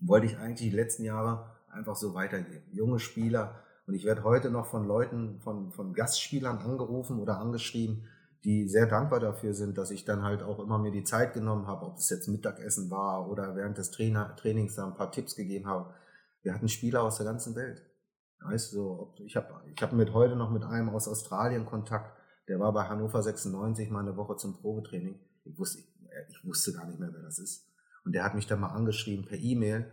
wollte ich eigentlich die letzten Jahre einfach so weitergeben. Junge Spieler. Und ich werde heute noch von Leuten, von, von Gastspielern angerufen oder angeschrieben, die sehr dankbar dafür sind, dass ich dann halt auch immer mir die Zeit genommen habe, ob es jetzt Mittagessen war oder während des Trainer, Trainings da ein paar Tipps gegeben habe. Wir hatten Spieler aus der ganzen Welt. Weißt du, ich habe ich hab mit heute noch mit einem aus Australien Kontakt, der war bei Hannover 96 mal eine Woche zum Probetraining. Ich wusste, ich wusste gar nicht mehr, wer das ist. Und der hat mich dann mal angeschrieben per E-Mail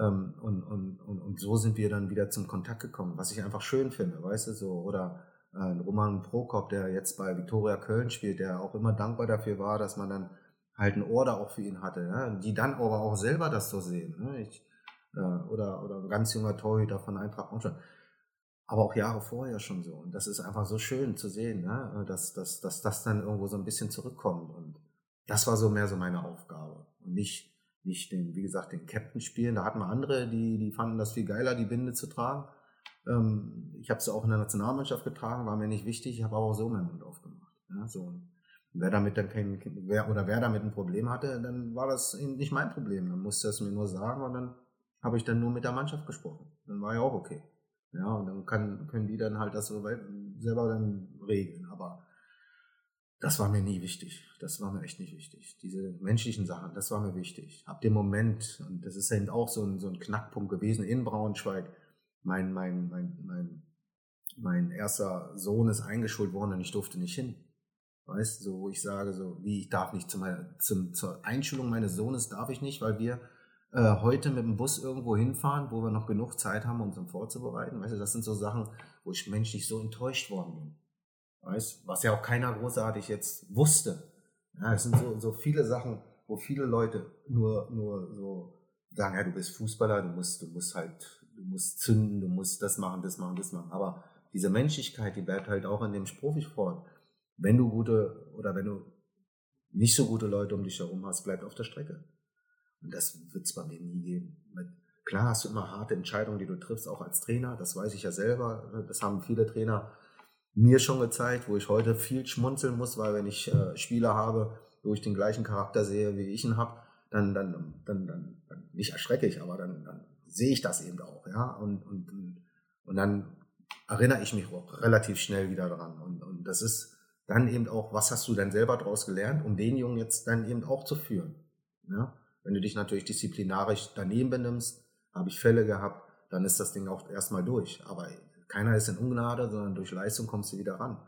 und, und, und, und so sind wir dann wieder zum Kontakt gekommen, was ich einfach schön finde, weißt du, so. Oder äh, Roman Prokop, der jetzt bei Viktoria Köln spielt, der auch immer dankbar dafür war, dass man dann halt ein Ohr da auch für ihn hatte, ja? die dann aber auch selber das so sehen. Ne? Ich, äh, oder, oder ein ganz junger Torhüter von Eintracht Braunschweig. Aber auch Jahre vorher schon so. Und das ist einfach so schön zu sehen, ne? dass, dass, dass das dann irgendwo so ein bisschen zurückkommt. Und das war so mehr so meine Aufgabe. Und nicht, nicht den, wie gesagt, den Captain spielen. Da hatten wir andere, die, die fanden das viel geiler, die Binde zu tragen. Ähm, ich habe sie auch in der Nationalmannschaft getragen, war mir nicht wichtig. Ich habe aber auch so meinen Mund aufgemacht. Ja? So. wer damit dann kein, wer, oder wer damit ein Problem hatte, dann war das nicht mein Problem. Dann musste es mir nur sagen und dann habe ich dann nur mit der Mannschaft gesprochen. Dann war ja auch okay. Ja, und dann kann, können die dann halt das so weit selber dann regeln. Das war mir nie wichtig. Das war mir echt nicht wichtig. Diese menschlichen Sachen, das war mir wichtig. Ab dem Moment, und das ist eben auch so ein, so ein Knackpunkt gewesen in Braunschweig, mein, mein, mein, mein, mein erster Sohn ist eingeschult worden und ich durfte nicht hin. Weißt du, so, wo ich sage, so, wie ich darf nicht zu meiner, zum, zur Einschulung meines Sohnes darf ich nicht, weil wir äh, heute mit dem Bus irgendwo hinfahren, wo wir noch genug Zeit haben, uns um vorzubereiten. Weißt du, das sind so Sachen, wo ich menschlich so enttäuscht worden bin. Weißt was ja auch keiner großartig jetzt wusste. Ja, es sind so, so viele Sachen, wo viele Leute nur, nur so sagen, ja, du bist Fußballer, du musst, du musst halt, du musst zünden, du musst das machen, das machen, das machen. Aber diese Menschlichkeit, die bleibt halt auch in dem Profisport. Wenn du gute oder wenn du nicht so gute Leute um dich herum hast, bleibt auf der Strecke. Und das wird es bei mir nie geben. Klar hast du immer harte Entscheidungen, die du triffst, auch als Trainer. Das weiß ich ja selber. Das haben viele Trainer mir schon gezeigt, wo ich heute viel schmunzeln muss, weil wenn ich äh, Spieler habe, wo ich den gleichen Charakter sehe, wie ich ihn habe, dann, dann, dann, dann, dann nicht erschrecke ich, aber dann, dann sehe ich das eben auch, ja. Und, und, und dann erinnere ich mich auch relativ schnell wieder dran. Und, und das ist dann eben auch, was hast du denn selber daraus gelernt, um den Jungen jetzt dann eben auch zu führen. Ja? Wenn du dich natürlich disziplinarisch daneben benimmst, habe ich Fälle gehabt, dann ist das Ding auch erstmal durch. Aber keiner ist in Ungnade, sondern durch Leistung kommst du wieder ran.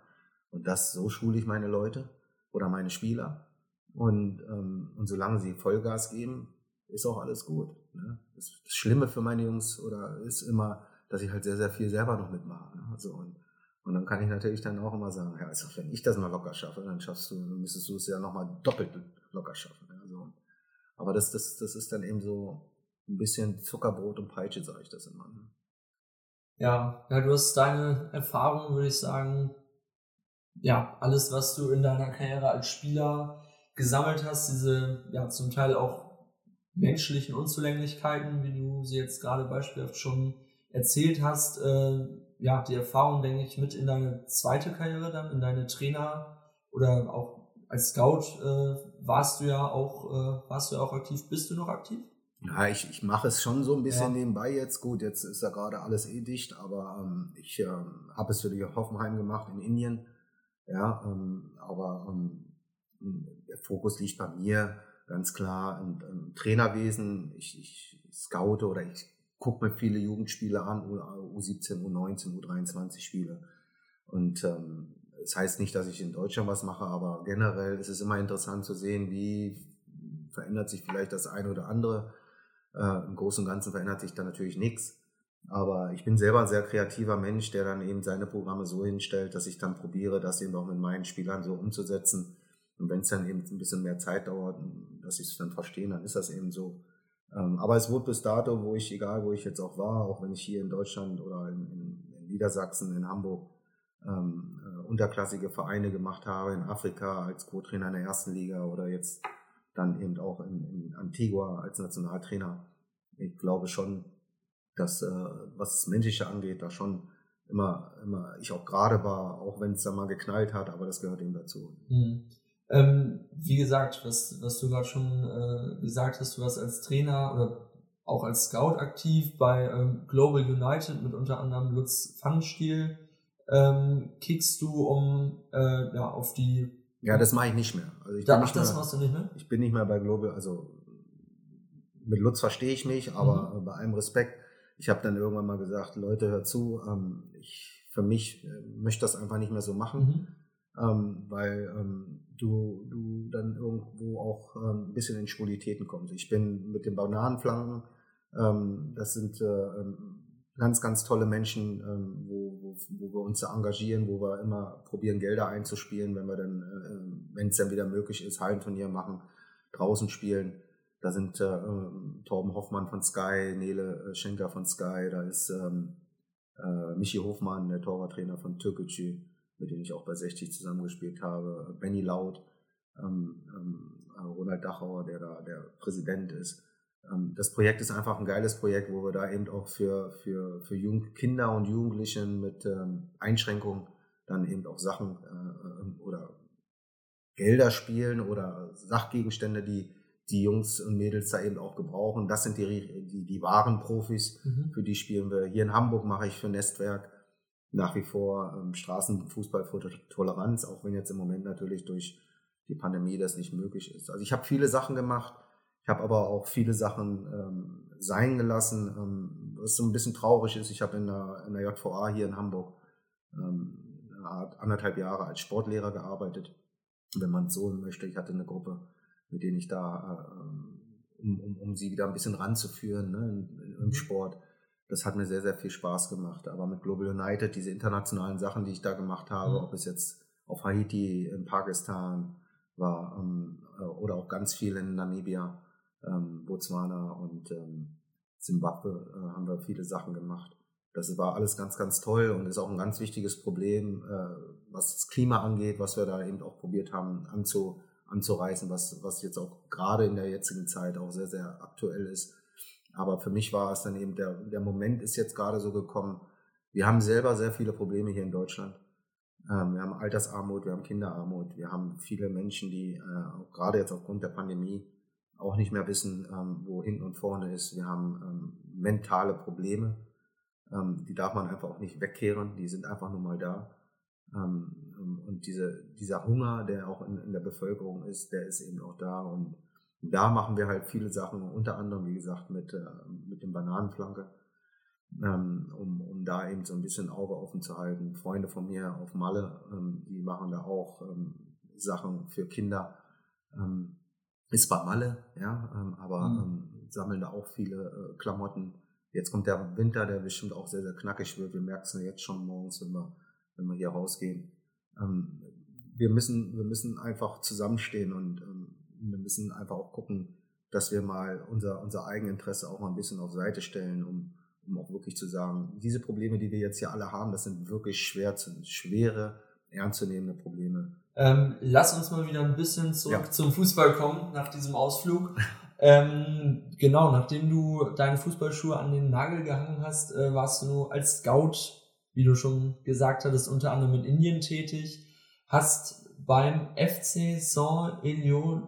Und das, so schule ich meine Leute oder meine Spieler. Und, ähm, und solange sie Vollgas geben, ist auch alles gut. Ne? Das, Schlimme für meine Jungs oder ist immer, dass ich halt sehr, sehr viel selber noch mitmache. Ne? Also und, und dann kann ich natürlich dann auch immer sagen, ja, also wenn ich das mal locker schaffe, dann schaffst du, müsstest du es ja nochmal doppelt locker schaffen. Ne? Also, aber das, das, das ist dann eben so ein bisschen Zuckerbrot und Peitsche, sage ich das immer. Ne? Ja, ja, du hast deine Erfahrungen, würde ich sagen, ja, alles, was du in deiner Karriere als Spieler gesammelt hast, diese ja zum Teil auch menschlichen Unzulänglichkeiten, wie du sie jetzt gerade beispielhaft schon erzählt hast, äh, ja, die Erfahrung, denke ich, mit in deine zweite Karriere dann, in deine Trainer oder auch als Scout äh, warst du ja auch, äh, warst du ja auch aktiv. Bist du noch aktiv? Ja, ich, ich mache es schon so ein bisschen ja. nebenbei jetzt. Gut, jetzt ist ja gerade alles eh dicht, aber ähm, ich äh, habe es für die Hoffenheim gemacht in Indien. Ja, ähm, aber ähm, der Fokus liegt bei mir ganz klar im, im Trainerwesen. Ich, ich scoute oder ich gucke mir viele Jugendspiele an, U17, U19, U23 Spiele. Und ähm, das heißt nicht, dass ich in Deutschland was mache, aber generell ist es immer interessant zu sehen, wie verändert sich vielleicht das eine oder andere. Äh, Im Großen und Ganzen verändert sich da natürlich nichts. Aber ich bin selber ein sehr kreativer Mensch, der dann eben seine Programme so hinstellt, dass ich dann probiere, das eben auch mit meinen Spielern so umzusetzen. Und wenn es dann eben ein bisschen mehr Zeit dauert, dass sie es dann verstehen, dann ist das eben so. Ähm, aber es wurde bis dato, wo ich, egal wo ich jetzt auch war, auch wenn ich hier in Deutschland oder in, in Niedersachsen, in Hamburg, ähm, äh, unterklassige Vereine gemacht habe, in Afrika als Co-Trainer in der ersten Liga oder jetzt dann eben auch in, in Antigua als Nationaltrainer. Ich glaube schon, dass äh, was das Menschliche angeht, da schon immer, immer ich auch gerade war, auch wenn es da mal geknallt hat, aber das gehört eben dazu. Mhm. Ähm, wie gesagt, was, was du gerade schon äh, gesagt hast, du warst als Trainer oder auch als Scout aktiv bei ähm, Global United mit unter anderem Lutz Pfannenstiel ähm, kickst du, um äh, ja, auf die. Ja, das mache ich nicht mehr. Also ich da, ach, das mehr, machst du nicht mehr? Ich bin nicht mehr bei Global, also mit Lutz verstehe ich mich, aber mhm. bei allem Respekt. Ich habe dann irgendwann mal gesagt, Leute, hört zu, ähm, ich für mich äh, möchte das einfach nicht mehr so machen, mhm. ähm, weil ähm, du, du dann irgendwo auch ähm, ein bisschen in Schwulitäten kommst. Ich bin mit den Bananenflanken, ähm, das sind äh, ähm, ganz, ganz tolle Menschen, ähm, wo, wo, wo wir uns engagieren, wo wir immer probieren, Gelder einzuspielen, wenn wir dann, äh, wenn es dann wieder möglich ist, Hallenturnier machen. draußen spielen. Da sind äh, Torben Hoffmann von Sky, Nele Schenker von Sky, da ist ähm, äh, Michi Hofmann, der Torwarttrainer von Türkgücü, mit dem ich auch bei 60 zusammengespielt habe, Benny Laut, ähm, ähm, Ronald Dachauer, der da der Präsident ist. Ähm, das Projekt ist einfach ein geiles Projekt, wo wir da eben auch für, für, für Jung Kinder und Jugendlichen mit ähm, Einschränkungen dann eben auch Sachen äh, oder Gelder spielen oder Sachgegenstände, die die Jungs und Mädels da eben auch gebrauchen. Das sind die, die, die wahren Profis, mhm. für die spielen wir. Hier in Hamburg mache ich für Nestwerk nach wie vor ähm, Straßenfußball für Toleranz, auch wenn jetzt im Moment natürlich durch die Pandemie das nicht möglich ist. Also ich habe viele Sachen gemacht, ich habe aber auch viele Sachen ähm, sein gelassen, ähm, was so ein bisschen traurig ist. Ich habe in der, in der JVA hier in Hamburg ähm, anderthalb Jahre als Sportlehrer gearbeitet, wenn man so möchte. Ich hatte eine Gruppe, mit denen ich da, äh, um, um, um sie wieder ein bisschen ranzuführen ne, im, im mhm. Sport. Das hat mir sehr, sehr viel Spaß gemacht. Aber mit Global United, diese internationalen Sachen, die ich da gemacht habe, mhm. ob es jetzt auf Haiti, in Pakistan war ähm, äh, oder auch ganz viel in Namibia, ähm, Botswana und ähm, Zimbabwe äh, haben wir viele Sachen gemacht. Das war alles ganz, ganz toll und ist auch ein ganz wichtiges Problem, äh, was das Klima angeht, was wir da eben auch probiert haben anzu, anzureißen, was, was jetzt auch gerade in der jetzigen Zeit auch sehr, sehr aktuell ist. Aber für mich war es dann eben, der, der Moment ist jetzt gerade so gekommen, wir haben selber sehr viele Probleme hier in Deutschland. Ähm, wir haben Altersarmut, wir haben Kinderarmut, wir haben viele Menschen, die äh, gerade jetzt aufgrund der Pandemie auch nicht mehr wissen, ähm, wo hinten und vorne ist. Wir haben ähm, mentale Probleme, ähm, die darf man einfach auch nicht wegkehren, die sind einfach nur mal da. Ähm, ähm, und diese, dieser Hunger, der auch in, in, der Bevölkerung ist, der ist eben auch da. Und da machen wir halt viele Sachen, unter anderem, wie gesagt, mit, äh, mit dem Bananenflanke, ähm, um, um da eben so ein bisschen Auge offen zu halten. Freunde von mir auf Malle, die machen da auch Sachen für Kinder ist bei Malle, ja, ähm, aber mhm. ähm, sammeln da auch viele äh, Klamotten. Jetzt kommt der Winter, der bestimmt auch sehr, sehr knackig wird. Wir merken es ja jetzt schon morgens, wenn wir, wenn wir hier rausgehen. Ähm, wir müssen, wir müssen einfach zusammenstehen und ähm, wir müssen einfach auch gucken, dass wir mal unser, unser Eigeninteresse auch mal ein bisschen auf Seite stellen, um, um auch wirklich zu sagen, diese Probleme, die wir jetzt hier alle haben, das sind wirklich schwer, sind schwere, ernstzunehmende Probleme. Ähm, lass uns mal wieder ein bisschen zurück ja. zum Fußball kommen nach diesem Ausflug. ähm, genau, nachdem du deine Fußballschuhe an den Nagel gehangen hast, äh, warst du als Scout, wie du schon gesagt hattest, unter anderem in Indien tätig, hast beim FC Saint-Eloi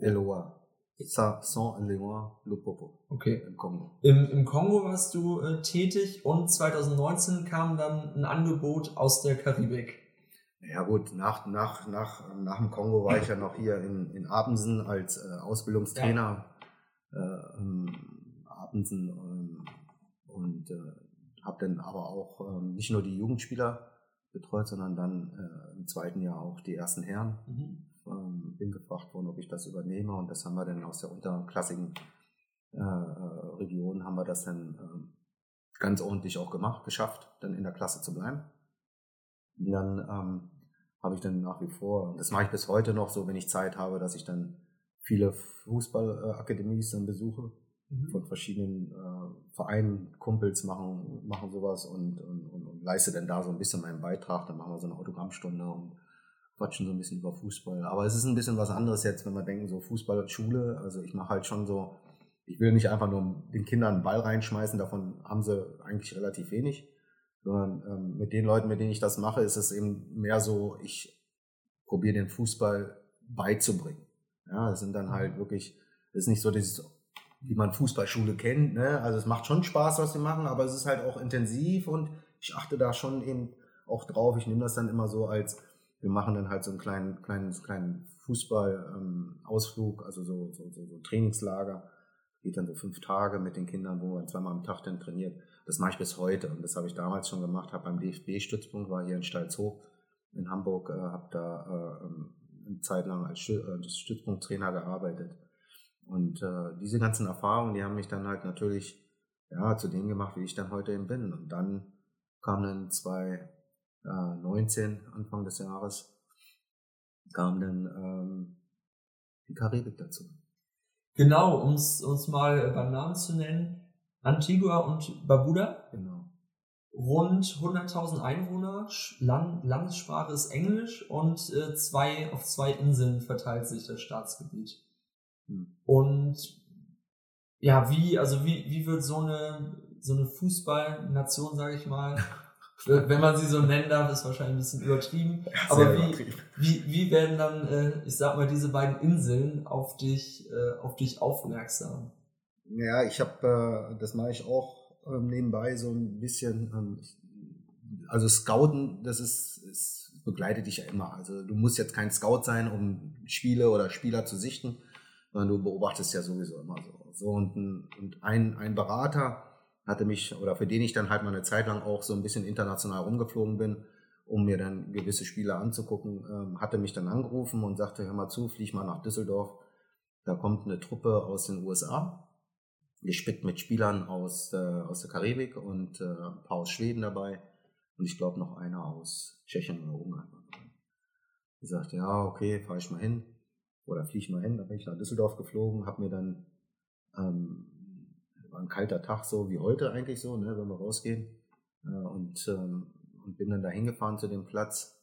Eloa. Saint-Eloi Lupopo. Okay. Im Kongo. Im, Im Kongo warst du äh, tätig und 2019 kam dann ein Angebot aus der Karibik. Ja gut, nach, nach, nach, nach dem Kongo war ich ja noch hier in, in Abensen als äh, Ausbildungstrainer. Ja. Äh, ähm, Abensen ähm, und äh, habe dann aber auch ähm, nicht nur die Jugendspieler betreut, sondern dann äh, im zweiten Jahr auch die ersten Herren. Mhm. Ähm, bin gefragt worden, ob ich das übernehme und das haben wir dann aus der unterklassigen äh, äh, Region haben wir das dann äh, ganz ordentlich auch gemacht, geschafft, dann in der Klasse zu bleiben. Und dann ähm, habe ich dann nach wie vor, und das mache ich bis heute noch so, wenn ich Zeit habe, dass ich dann viele Fußballakademies dann besuche mhm. von verschiedenen äh, Vereinen, Kumpels machen, machen sowas und, und, und, und, leiste dann da so ein bisschen meinen Beitrag. Dann machen wir so eine Autogrammstunde und quatschen so ein bisschen über Fußball. Aber es ist ein bisschen was anderes jetzt, wenn wir denken, so Fußball, Schule. Also ich mache halt schon so, ich will nicht einfach nur den Kindern einen Ball reinschmeißen, davon haben sie eigentlich relativ wenig sondern ähm, mit den Leuten, mit denen ich das mache, ist es eben mehr so, ich probiere den Fußball beizubringen. Ja, es sind dann halt mhm. wirklich, es ist nicht so dieses, wie man Fußballschule kennt, ne? Also es macht schon Spaß, was wir machen, aber es ist halt auch intensiv und ich achte da schon eben auch drauf. Ich nehme das dann immer so als, wir machen dann halt so einen kleinen, kleinen, kleinen Fußball-Ausflug, ähm, also so, so, so, so Trainingslager. Geht dann so fünf Tage mit den Kindern, wo man zweimal am Tag dann trainiert. Das mache ich bis heute und das habe ich damals schon gemacht, habe beim DFB-Stützpunkt, war hier in Stalzhof in Hamburg, äh, habe da äh, ähm, eine Zeit lang als äh, Stützpunkttrainer gearbeitet. Und äh, diese ganzen Erfahrungen, die haben mich dann halt natürlich ja, zu dem gemacht, wie ich dann heute eben bin. Und dann kam dann 2019, Anfang des Jahres, kam dann ähm, die Karibik dazu. Genau, um es mal beim Namen zu nennen, Antigua und Barbuda. Genau. Rund 100.000 Einwohner, Land, Landessprache ist Englisch und äh, zwei, auf zwei Inseln verteilt sich das Staatsgebiet. Hm. Und ja, wie, also wie, wie wird so eine, so eine Fußballnation, sage ich mal, *laughs* wenn man sie so nennen darf, ist wahrscheinlich ein bisschen übertrieben. Ja, aber wie, übertrieben. wie, wie werden dann, äh, ich sag mal, diese beiden Inseln auf dich, äh, auf dich aufmerksam? Ja, ich habe, äh, das mache ich auch ähm, nebenbei so ein bisschen. Ähm, also Scouten, das ist, ist, begleitet dich ja immer. Also du musst jetzt kein Scout sein, um Spiele oder Spieler zu sichten, sondern du beobachtest ja sowieso immer so. So und, ein, und ein, ein Berater hatte mich oder für den ich dann halt mal eine Zeit lang auch so ein bisschen international rumgeflogen bin, um mir dann gewisse Spiele anzugucken, ähm, hatte mich dann angerufen und sagte, hör mal zu, flieg mal nach Düsseldorf. Da kommt eine Truppe aus den USA gespickt mit Spielern aus, äh, aus der Karibik und äh, ein paar aus Schweden dabei und ich glaube noch einer aus Tschechien oder Ungarn. Ich sagte, ja, okay, fahre ich mal hin oder fliege ich mal hin. Da bin ich nach Düsseldorf geflogen, habe mir dann, ähm, war ein kalter Tag so wie heute eigentlich so, ne, wenn wir rausgehen äh, und, ähm, und bin dann da hingefahren zu dem Platz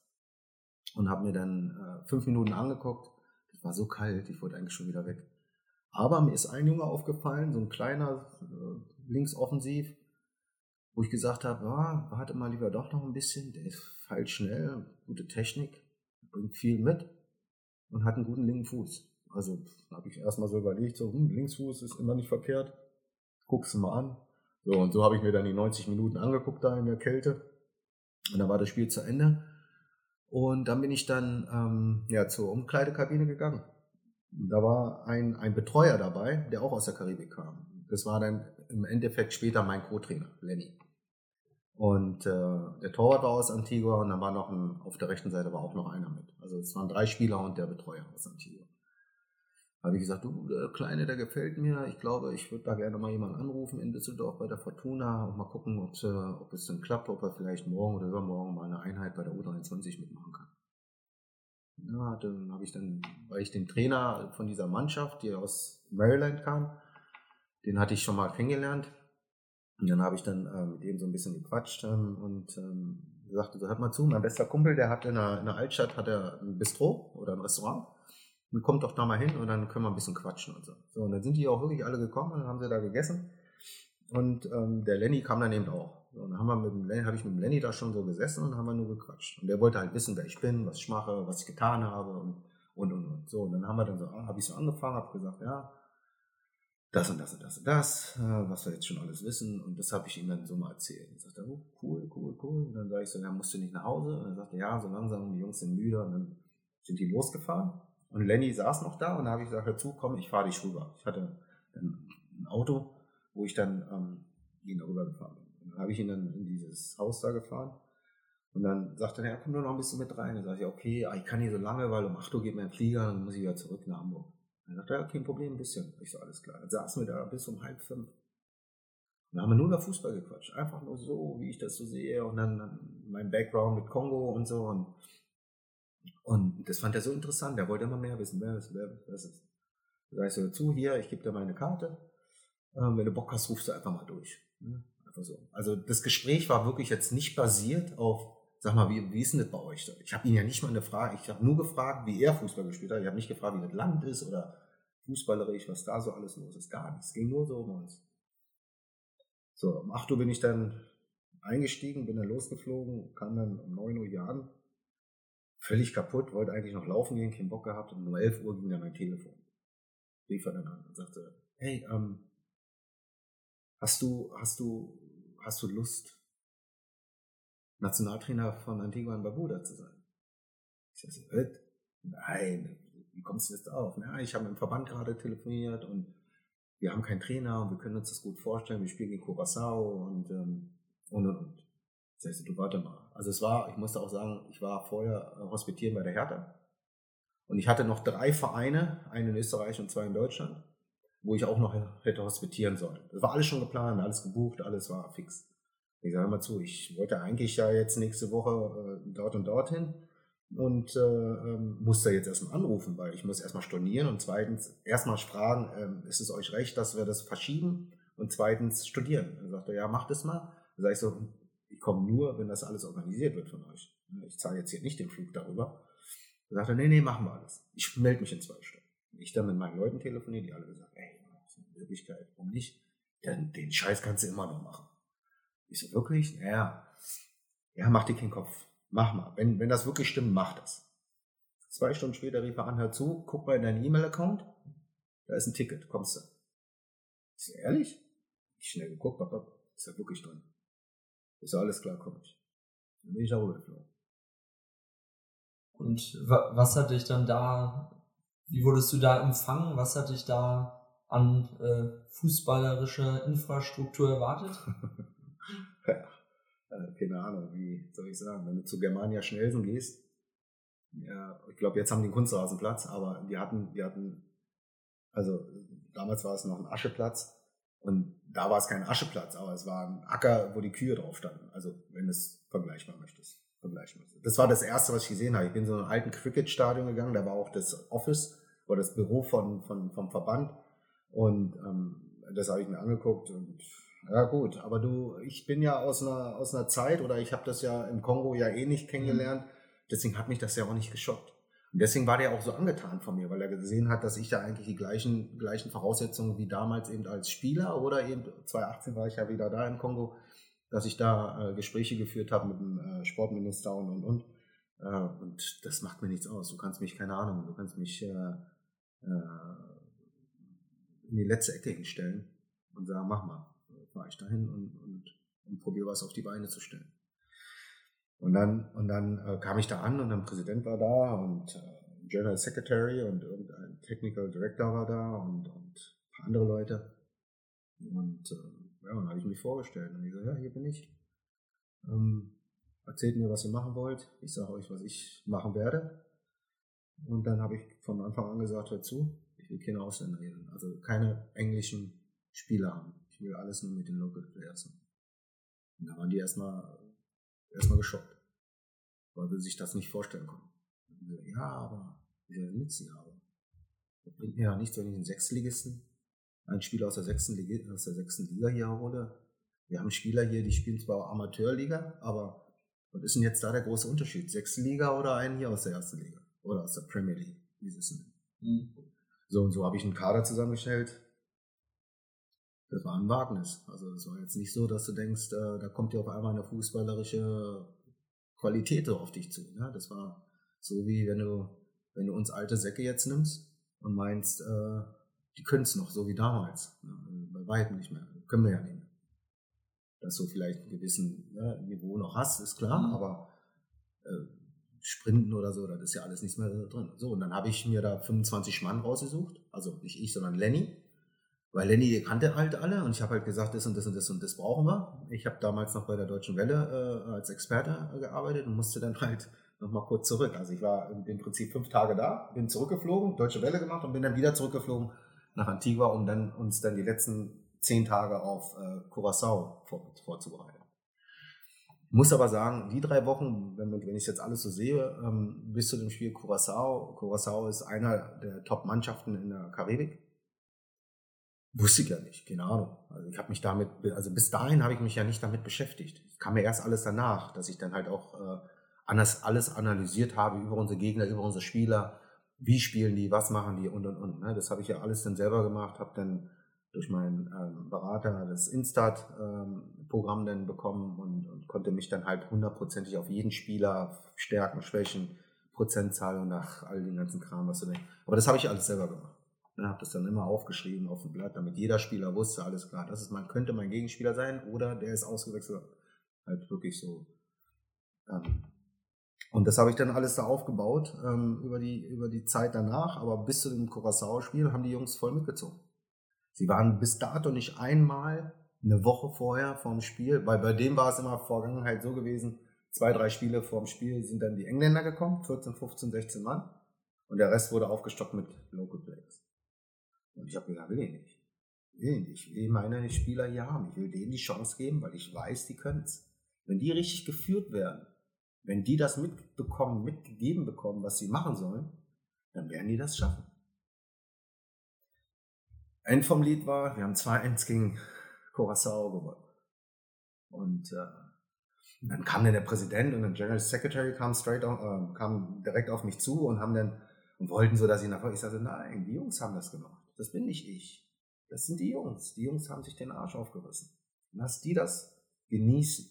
und habe mir dann äh, fünf Minuten angeguckt. Das war so kalt, ich wollte eigentlich schon wieder weg. Aber mir ist ein Junge aufgefallen, so ein kleiner, äh, linksoffensiv, wo ich gesagt habe, ah, warte mal lieber doch noch ein bisschen, der ist falsch schnell, gute Technik, bringt viel mit und hat einen guten linken Fuß. Also habe ich erstmal so überlegt, so, hm, Linksfuß ist immer nicht verkehrt, guck's mal an. So, und so habe ich mir dann die 90 Minuten angeguckt da in der Kälte. Und dann war das Spiel zu Ende. Und dann bin ich dann ähm, ja, zur Umkleidekabine gegangen. Da war ein, ein Betreuer dabei, der auch aus der Karibik kam. Das war dann im Endeffekt später mein Co-Trainer, Lenny. Und äh, der Torwart war aus Antigua und dann war noch ein, auf der rechten Seite war auch noch einer mit. Also es waren drei Spieler und der Betreuer aus Antigua. Habe ich gesagt, du, der Kleine, der gefällt mir. Ich glaube, ich würde da gerne mal jemanden anrufen in Düsseldorf bei der Fortuna und mal gucken, ob, ob es dann klappt, ob er vielleicht morgen oder übermorgen mal eine Einheit bei der U23 mitmachen kann. Ja, dann habe ich dann, weil ich den Trainer von dieser Mannschaft, die aus Maryland kam, den hatte ich schon mal kennengelernt. Und dann habe ich dann äh, mit dem so ein bisschen gequatscht ähm, und ähm, sagte, so hört mal zu, mein bester Kumpel, der hat in der, in der Altstadt hat er ein Bistro oder ein Restaurant. Und kommt doch da mal hin und dann können wir ein bisschen quatschen und so. So, und dann sind die auch wirklich alle gekommen und haben sie da gegessen. Und ähm, der Lenny kam dann eben auch. Und dann haben wir habe ich mit dem Lenny da schon so gesessen und haben wir nur gequatscht. Und der wollte halt wissen, wer ich bin, was ich mache, was ich getan habe und und und, und. so. Und dann haben wir dann so, ah, habe ich so angefangen, habe gesagt, ja, das und das und das und das, äh, was wir jetzt schon alles wissen. Und das habe ich ihm dann so mal erzählt. Und sagte, oh, cool, cool, cool. Und dann sage ich so, ja, musst du nicht nach Hause? Und dann sagte er, ja, so langsam, die Jungs sind müde. Und dann sind die losgefahren. Und Lenny saß noch da und da habe ich gesagt, dazu komm, ich fahre dich rüber. Ich hatte ein Auto, wo ich dann ähm, ihn rüber gefahren bin. Habe ich ihn dann in dieses Haus da gefahren. Und dann sagte er, ja, komm nur noch ein bisschen mit rein. Dann sage ich, okay, ich kann hier so lange, weil um 8 Uhr geht mein Flieger, dann muss ich wieder zurück nach Hamburg. Dann sagte er, ja, kein Problem, ein bisschen. Ich so, alles klar. Dann saßen wir da bis um halb fünf. Und dann haben wir nur über Fußball gequatscht. Einfach nur so, wie ich das so sehe. Und dann, mein Background mit Kongo und so. Und, und das fand er so interessant. Er wollte immer mehr wissen. Wer ist, wer, wer ist? Da sag ich so, zu, hier, ich gebe dir meine Karte. Ähm, wenn du Bock hast, rufst du einfach mal durch. So. Also das Gespräch war wirklich jetzt nicht basiert auf, sag mal, wie, wie ist denn das bei euch? Ich habe ihn ja nicht mal eine Frage, ich habe nur gefragt, wie er Fußball gespielt hat. Ich habe nicht gefragt, wie das Land ist oder fußballerisch, was da so alles los ist. Gar nichts. Es ging nur so um uns. So, um 8 Uhr bin ich dann eingestiegen, bin dann losgeflogen, kam dann um 9 Uhr hier an. Völlig kaputt, wollte eigentlich noch laufen gehen, keinen Bock gehabt und um 11 Uhr ging dann mein Telefon. Rief er dann an und sagte, hey, ähm, Hast du, hast du, hast du Lust, Nationaltrainer von Antigua und Barbuda zu sein? Ich sage so, nein, wie kommst du jetzt auf? Na, ich habe mit dem Verband gerade telefoniert und wir haben keinen Trainer und wir können uns das gut vorstellen. Wir spielen in Curacao und, ähm, und, und, und. Das heißt, du warte mal. Also es war, ich musste auch sagen, ich war vorher äh, hospitieren bei der Hertha. Und ich hatte noch drei Vereine, einen in Österreich und zwei in Deutschland wo ich auch noch hätte hospitieren sollen. Das war alles schon geplant, alles gebucht, alles war fix. Ich sage mal zu, ich wollte eigentlich ja jetzt nächste Woche äh, dort und dorthin. und äh, ähm, musste jetzt erstmal anrufen, weil ich muss erstmal stornieren und zweitens erstmal fragen, ähm, ist es euch recht, dass wir das verschieben und zweitens studieren. Dann sagt er, ja, macht es mal. Dann sage ich so, ich komme nur, wenn das alles organisiert wird von euch. Ich zahle jetzt hier nicht den Flug darüber. Dann sagt er, nee, nee, machen wir alles. Ich melde mich in zwei Stunden. Ich dann mit meinen Leuten telefoniert, die alle gesagt, ey, ist Möglichkeit, warum nicht? Denn den Scheiß kannst du immer noch machen. Ich so, wirklich? Naja, ja, mach dir keinen Kopf. Mach mal. Wenn, wenn das wirklich stimmt, mach das. Zwei Stunden später rief er an, hör zu, guck mal in deinen E-Mail-Account. Da ist ein Ticket, kommst du. Ich so, ehrlich? Ich schnell geguckt, hab, hab, ist ja wirklich drin. Ist ja alles klar, komm ich. Dann bin ich da rübergeflogen. Und was hat dich dann da, wie wurdest du da empfangen? Was hat dich da an äh, fußballerischer Infrastruktur erwartet? *laughs* ja, äh, keine Ahnung, wie soll ich sagen, wenn du zu Germania Schnelsen gehst, ja, ich glaube, jetzt haben die einen Kunstrasenplatz, aber die hatten, die hatten, also damals war es noch ein Ascheplatz und da war es kein Ascheplatz, aber es war ein Acker, wo die Kühe drauf standen. Also, wenn du es vergleichbar möchtest. Vergleichen. Das war das erste, was ich gesehen habe. Ich bin in so einem alten Cricket-Stadion gegangen, da war auch das Office oder das Büro von, von, vom Verband und ähm, das habe ich mir angeguckt und ja gut, aber du, ich bin ja aus einer, aus einer Zeit oder ich habe das ja im Kongo ja eh nicht kennengelernt, mhm. deswegen hat mich das ja auch nicht geschockt. Und deswegen war der auch so angetan von mir, weil er gesehen hat, dass ich da eigentlich die gleichen, gleichen Voraussetzungen wie damals eben als Spieler oder eben 2018 war ich ja wieder da im Kongo, dass ich da äh, Gespräche geführt habe mit dem äh, Sportminister und und und. Äh, und das macht mir nichts aus. Du kannst mich, keine Ahnung, du kannst mich äh, äh, in die letzte Ecke hinstellen und sagen, mach mal fahre ich dahin und, und, und probiere was auf die Beine zu stellen. Und dann, und dann äh, kam ich da an und der Präsident war da und äh, General Secretary und irgendein Technical Director war da und, und ein paar andere Leute. Und äh, ja, dann habe ich mich vorgestellt und ich so, ja, hier bin ich. Ähm, erzählt mir, was ihr machen wollt. Ich sage euch, was ich machen werde. Und dann habe ich von Anfang an gesagt, hör zu, ich will keine Ausländer reden. Also keine englischen Spieler haben. Ich will alles nur mit den Local Players. Und da waren die erstmal, erstmal geschockt, weil sie sich das nicht vorstellen konnten. Ja, aber, sage, nix, ja, aber. Das bringt mir ja nichts, wenn ich einen Sechsligisten, einen Spieler aus der sechsten Liga, aus der sechsten Liga hier hole. Wir haben Spieler hier, die spielen zwar Amateurliga, aber was ist denn jetzt da der große Unterschied? Sechste Liga oder einen hier aus der ersten Liga? Oder aus der Premier League, wie sie es nennen. Mhm. So und so habe ich einen Kader zusammengestellt, das war ein Wagnis. Also es war jetzt nicht so, dass du denkst, äh, da kommt ja auf einmal eine fußballerische Qualität auf dich zu. Ne? Das war so wie wenn du, wenn du uns alte Säcke jetzt nimmst und meinst, äh, die können es noch, so wie damals. Ne? Bei weitem nicht mehr. Können wir ja nicht mehr. Dass du vielleicht einen gewissen ne, Niveau noch hast, ist klar, mhm. aber äh, Sprinten oder so, das ist ja alles nichts mehr drin. So, und dann habe ich mir da 25 Mann rausgesucht, also nicht ich, sondern Lenny weil Lenny, die kannte halt alle und ich habe halt gesagt, das und das und das und das brauchen wir. Ich habe damals noch bei der Deutschen Welle äh, als Experte gearbeitet und musste dann halt nochmal kurz zurück. Also ich war im Prinzip fünf Tage da, bin zurückgeflogen, Deutsche Welle gemacht und bin dann wieder zurückgeflogen nach Antigua, um dann uns dann die letzten zehn Tage auf äh, Curacao vor, vorzubereiten. Muss aber sagen, die drei Wochen, wenn, wenn ich jetzt alles so sehe, ähm, bis zu dem Spiel Curacao, Curacao ist einer der Top-Mannschaften in der Karibik Wusste ich ja nicht, keine Ahnung. Also ich habe mich damit, also bis dahin habe ich mich ja nicht damit beschäftigt. Es kam mir erst alles danach, dass ich dann halt auch äh, anders alles analysiert habe über unsere Gegner, über unsere Spieler, wie spielen die, was machen die und und und. Ne? Das habe ich ja alles dann selber gemacht, habe dann durch meinen ähm, Berater das Instat-Programm ähm, dann bekommen und, und konnte mich dann halt hundertprozentig auf jeden Spieler Stärken, Schwächen, Prozentzahl und nach all den ganzen Kram, was du denkst. Aber das habe ich alles selber gemacht. Ich habe das dann immer aufgeschrieben auf dem Blatt, damit jeder Spieler wusste, alles klar, das ist mein, könnte mein Gegenspieler sein oder der ist ausgewechselt. Halt wirklich so. Ähm, und das habe ich dann alles da aufgebaut ähm, über, die, über die Zeit danach, aber bis zu dem Curacao-Spiel haben die Jungs voll mitgezogen. Sie waren bis dato nicht einmal eine Woche vorher vorm Spiel, weil bei dem war es immer Vergangenheit so gewesen, zwei, drei Spiele vorm Spiel sind dann die Engländer gekommen, 14, 15, 16 Mann. Und der Rest wurde aufgestockt mit Local Players. Und ich habe gesagt, will ich nicht. Will ich nicht. Ich will meine Spieler hier haben. Ich will denen die Chance geben, weil ich weiß, die können es. Wenn die richtig geführt werden, Wenn die das mitbekommen, mitgegeben bekommen, was sie machen sollen, dann werden die das schaffen. End vom Lied war, wir haben 2-1 gegen Curaçao gewonnen. Und äh, dann kam dann der Präsident und der General Secretary kam straight auf, äh, kam direkt auf mich zu und haben dann und wollten so, dass ich nachher, ich sagte, nein, die Jungs haben das gemacht. Das bin nicht ich. Das sind die Jungs. Die Jungs haben sich den Arsch aufgerissen. Lass die das genießen.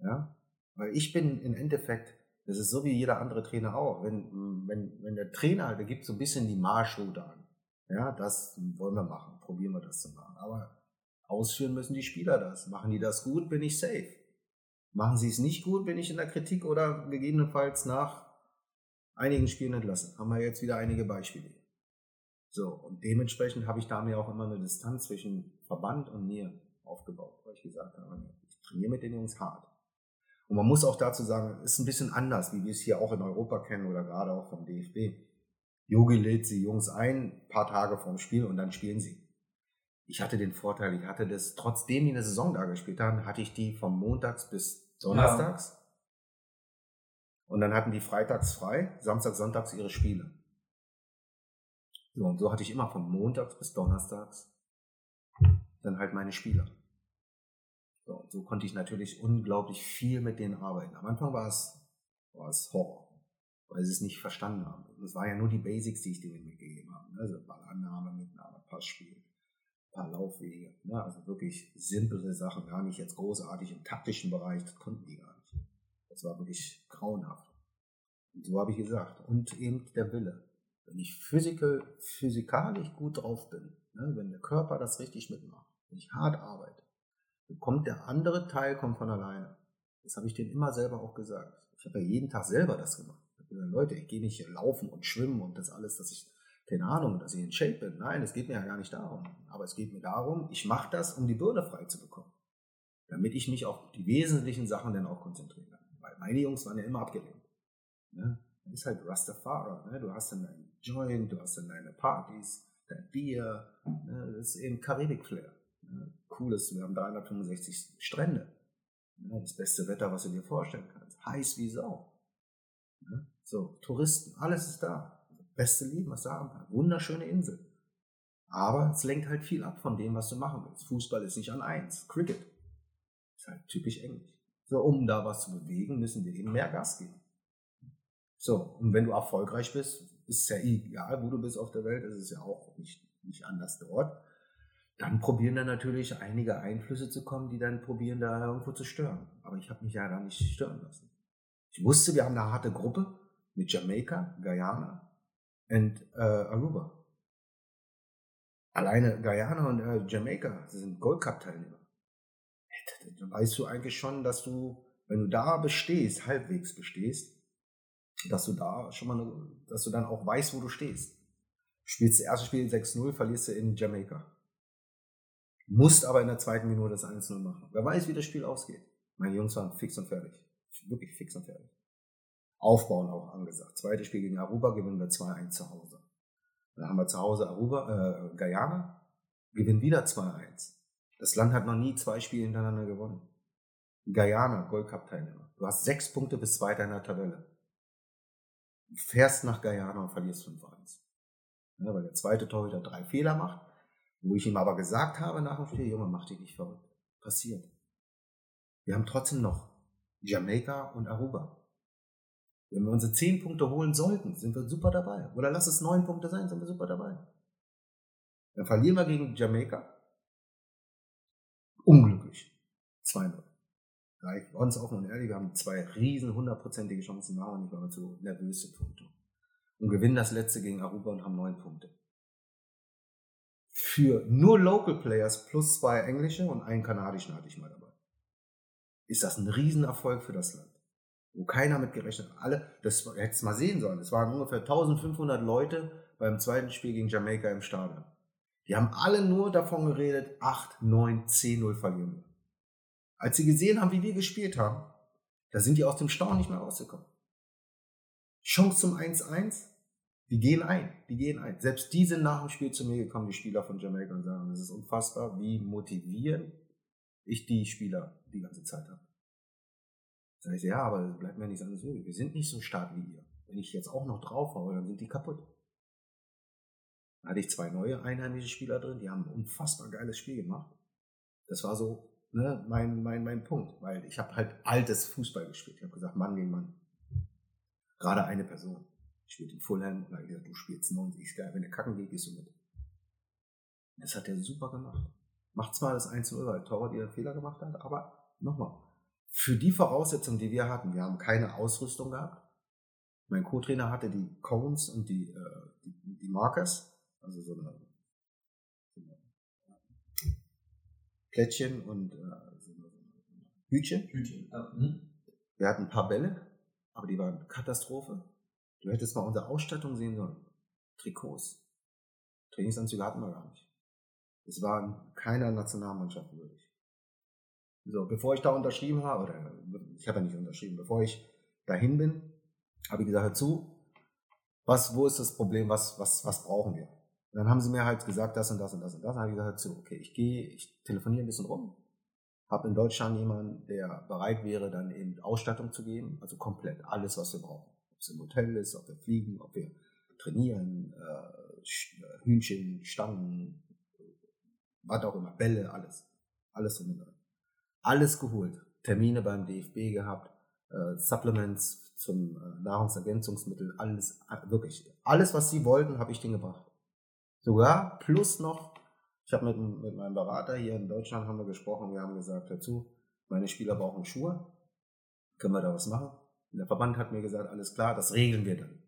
Ja? Weil ich bin im Endeffekt, das ist so wie jeder andere Trainer auch. Wenn, wenn, wenn der Trainer, der gibt so ein bisschen die Marschroute an. Ja, das wollen wir machen. Probieren wir das zu machen. Aber ausführen müssen die Spieler das. Machen die das gut, bin ich safe. Machen sie es nicht gut, bin ich in der Kritik oder gegebenenfalls nach einigen Spielen entlassen. Haben wir jetzt wieder einige Beispiele. So, und dementsprechend habe ich da mir auch immer eine Distanz zwischen Verband und mir aufgebaut, weil ich gesagt habe, ich trainiere mit den Jungs hart. Und man muss auch dazu sagen, es ist ein bisschen anders, wie wir es hier auch in Europa kennen oder gerade auch vom DFB. Yogi lädt die Jungs ein, paar Tage vorm Spiel und dann spielen sie. Ich hatte den Vorteil, ich hatte das, trotzdem die eine Saison da gespielt haben, hatte ich die vom Montags bis Donnerstags. Ja. Und dann hatten die freitags frei, Samstag, Sonntags ihre Spiele. So, und so hatte ich immer von Montags bis Donnerstags dann halt meine Spieler. So, und so konnte ich natürlich unglaublich viel mit denen arbeiten. Am Anfang war es, war es Horror, weil sie es nicht verstanden haben. Es war ja nur die Basics, die ich denen mitgegeben habe. Ne? Also Ballannahme, Mitnahme, Passspiel, ein paar Laufwege. Ne? Also wirklich simple Sachen, gar nicht jetzt großartig im taktischen Bereich, das konnten die gar nicht. Das war wirklich grauenhaft. Und so habe ich gesagt. Und eben der Wille. Wenn ich physical, physikalisch gut drauf bin, ne, wenn der Körper das richtig mitmacht, wenn ich hart arbeite, dann kommt der andere Teil kommt von alleine. Das habe ich denen immer selber auch gesagt. Ich habe ja jeden Tag selber das gemacht. Gesagt, Leute, ich gehe nicht laufen und schwimmen und das alles, dass ich, keine Ahnung, dass ich in Shape bin. Nein, es geht mir ja gar nicht darum. Aber es geht mir darum, ich mache das, um die Birne frei zu bekommen. Damit ich mich auf die wesentlichen Sachen dann auch konzentrieren kann. Weil meine Jungs waren ja immer abgelenkt. Ne? ist halt Rastafari. Ne? Du hast dann deinen Joint, du hast dann deine Partys, dein Bier. Ne? Das ist eben Karibik-Flair. Ne? Cool ist, wir haben 365 Strände. Ne? Das beste Wetter, was du dir vorstellen kannst. Heiß wie Sau. Ne? So, Touristen, alles ist da. Beste Leben, was du haben kannst. Wunderschöne Insel. Aber es lenkt halt viel ab von dem, was du machen willst. Fußball ist nicht an eins. Cricket ist halt typisch englisch. So, um da was zu bewegen, müssen wir eben mehr Gas geben. So, und wenn du erfolgreich bist, ist es ja egal, wo du bist auf der Welt, ist es ja auch nicht, nicht anders dort. Dann probieren da natürlich einige Einflüsse zu kommen, die dann probieren, da irgendwo zu stören. Aber ich habe mich ja da nicht stören lassen. Ich wusste, wir haben eine harte Gruppe mit Jamaika, Guyana und äh, Aruba. Alleine Guyana und äh, Jamaika, sind Gold Cup Teilnehmer. Da weißt du eigentlich schon, dass du, wenn du da bestehst, halbwegs bestehst, dass du da schon mal, dass du dann auch weißt, wo du stehst. Spielst das erste Spiel 6-0, verlierst du in Jamaika. Musst aber in der zweiten Minute das 1-0 machen. Wer weiß, wie das Spiel ausgeht. Meine Jungs waren fix und fertig. Wirklich fix und fertig. Aufbauen auch angesagt. Zweites Spiel gegen Aruba gewinnen wir 2-1 zu Hause. Dann haben wir zu Hause Aruba, äh, Guyana, gewinnen wieder 2-1. Das Land hat noch nie zwei Spiele hintereinander gewonnen. Guyana, Gold Cup Teilnehmer. Du hast sechs Punkte bis Zweiter in der Tabelle fährst nach Guyana und verlierst 5-1. Ja, weil der zweite Torhüter drei Fehler macht, wo ich ihm aber gesagt habe nach dem Spiel, Junge, mach dich nicht verrückt. Passiert. Wir haben trotzdem noch Jamaika und Aruba. Wenn wir unsere zehn Punkte holen sollten, sind wir super dabei. Oder lass es neun Punkte sein, sind wir super dabei. Dann verlieren wir gegen Jamaika. Unglücklich. 2-0 gleich ganz offen und ehrlich, wir haben zwei riesen hundertprozentige Chancen, machen nicht, weil wir zu nervös sind. Und gewinnen das letzte gegen Aruba und haben neun Punkte. Für nur Local Players plus zwei englische und einen kanadischen hatte ich mal dabei. Ist das ein Riesenerfolg für das Land. Wo keiner mit gerechnet hat. Alle, das hättest mal sehen sollen. Es waren ungefähr 1500 Leute beim zweiten Spiel gegen Jamaika im Stadion. Die haben alle nur davon geredet, 8, 9, 10, 0 verlieren wir. Als sie gesehen haben, wie wir gespielt haben, da sind die aus dem Staunen nicht mehr rausgekommen. Chance zum 1-1, die gehen ein, die gehen ein. Selbst die sind nach dem Spiel zu mir gekommen, die Spieler von Jamaica, und sagen, das ist unfassbar, wie motivierend ich die Spieler die ganze Zeit habe. Sag ich, ja, aber bleibt mir nicht alles übrig. Wir sind nicht so stark wie ihr. Wenn ich jetzt auch noch drauf haue, dann sind die kaputt. Da hatte ich zwei neue einheimische Spieler drin, die haben ein unfassbar geiles Spiel gemacht. Das war so ne, mein, mein, mein Punkt, weil ich habe halt altes Fußball gespielt. Ich habe gesagt, Mann gegen Mann. Gerade eine Person spielt in Fulham und da gesagt, du spielst 90, ist geil, wenn der kacken geht, gehst du mit. Das hat er super gemacht. Macht zwar das 1-0, weil Torwart ihren Fehler gemacht hat, aber nochmal, für die Voraussetzungen, die wir hatten, wir haben keine Ausrüstung gehabt. Mein Co-Trainer hatte die Cones und die, äh, die, die Markers, also so eine, so eine Plättchen und äh, so eine Hütchen. Hütchen. Ja. Hm. Wir hatten ein paar Bälle, aber die waren Katastrophe. Du hättest mal unsere Ausstattung sehen sollen. Trikots. Trainingsanzüge hatten wir gar nicht. Es war keiner Nationalmannschaft würdig. So, bevor ich da unterschrieben habe, oder ich habe ja nicht unterschrieben, bevor ich dahin bin, habe ich gesagt, hör zu, was, wo ist das Problem, was, was, was brauchen wir? Und dann haben sie mir halt gesagt, das und das und das und das. Dann habe ich gesagt, hör zu, okay, ich gehe, ich telefoniere ein bisschen rum, habe in Deutschland jemanden, der bereit wäre, dann eben Ausstattung zu geben, also komplett alles, was wir brauchen. Ob es im Hotel ist, ob wir fliegen, ob wir trainieren, äh, Hühnchen, Stangen, was auch immer, Bälle, alles. Alles drin. Alles geholt. Termine beim DFB gehabt, äh, Supplements zum äh, Nahrungsergänzungsmittel, alles, äh, wirklich. Alles, was sie wollten, habe ich denen gebracht. Sogar plus noch, ich habe mit, mit meinem Berater hier in Deutschland haben wir gesprochen, wir haben gesagt dazu, meine Spieler brauchen Schuhe, können wir da was machen? Und der Verband hat mir gesagt, alles klar, das regeln wir dann.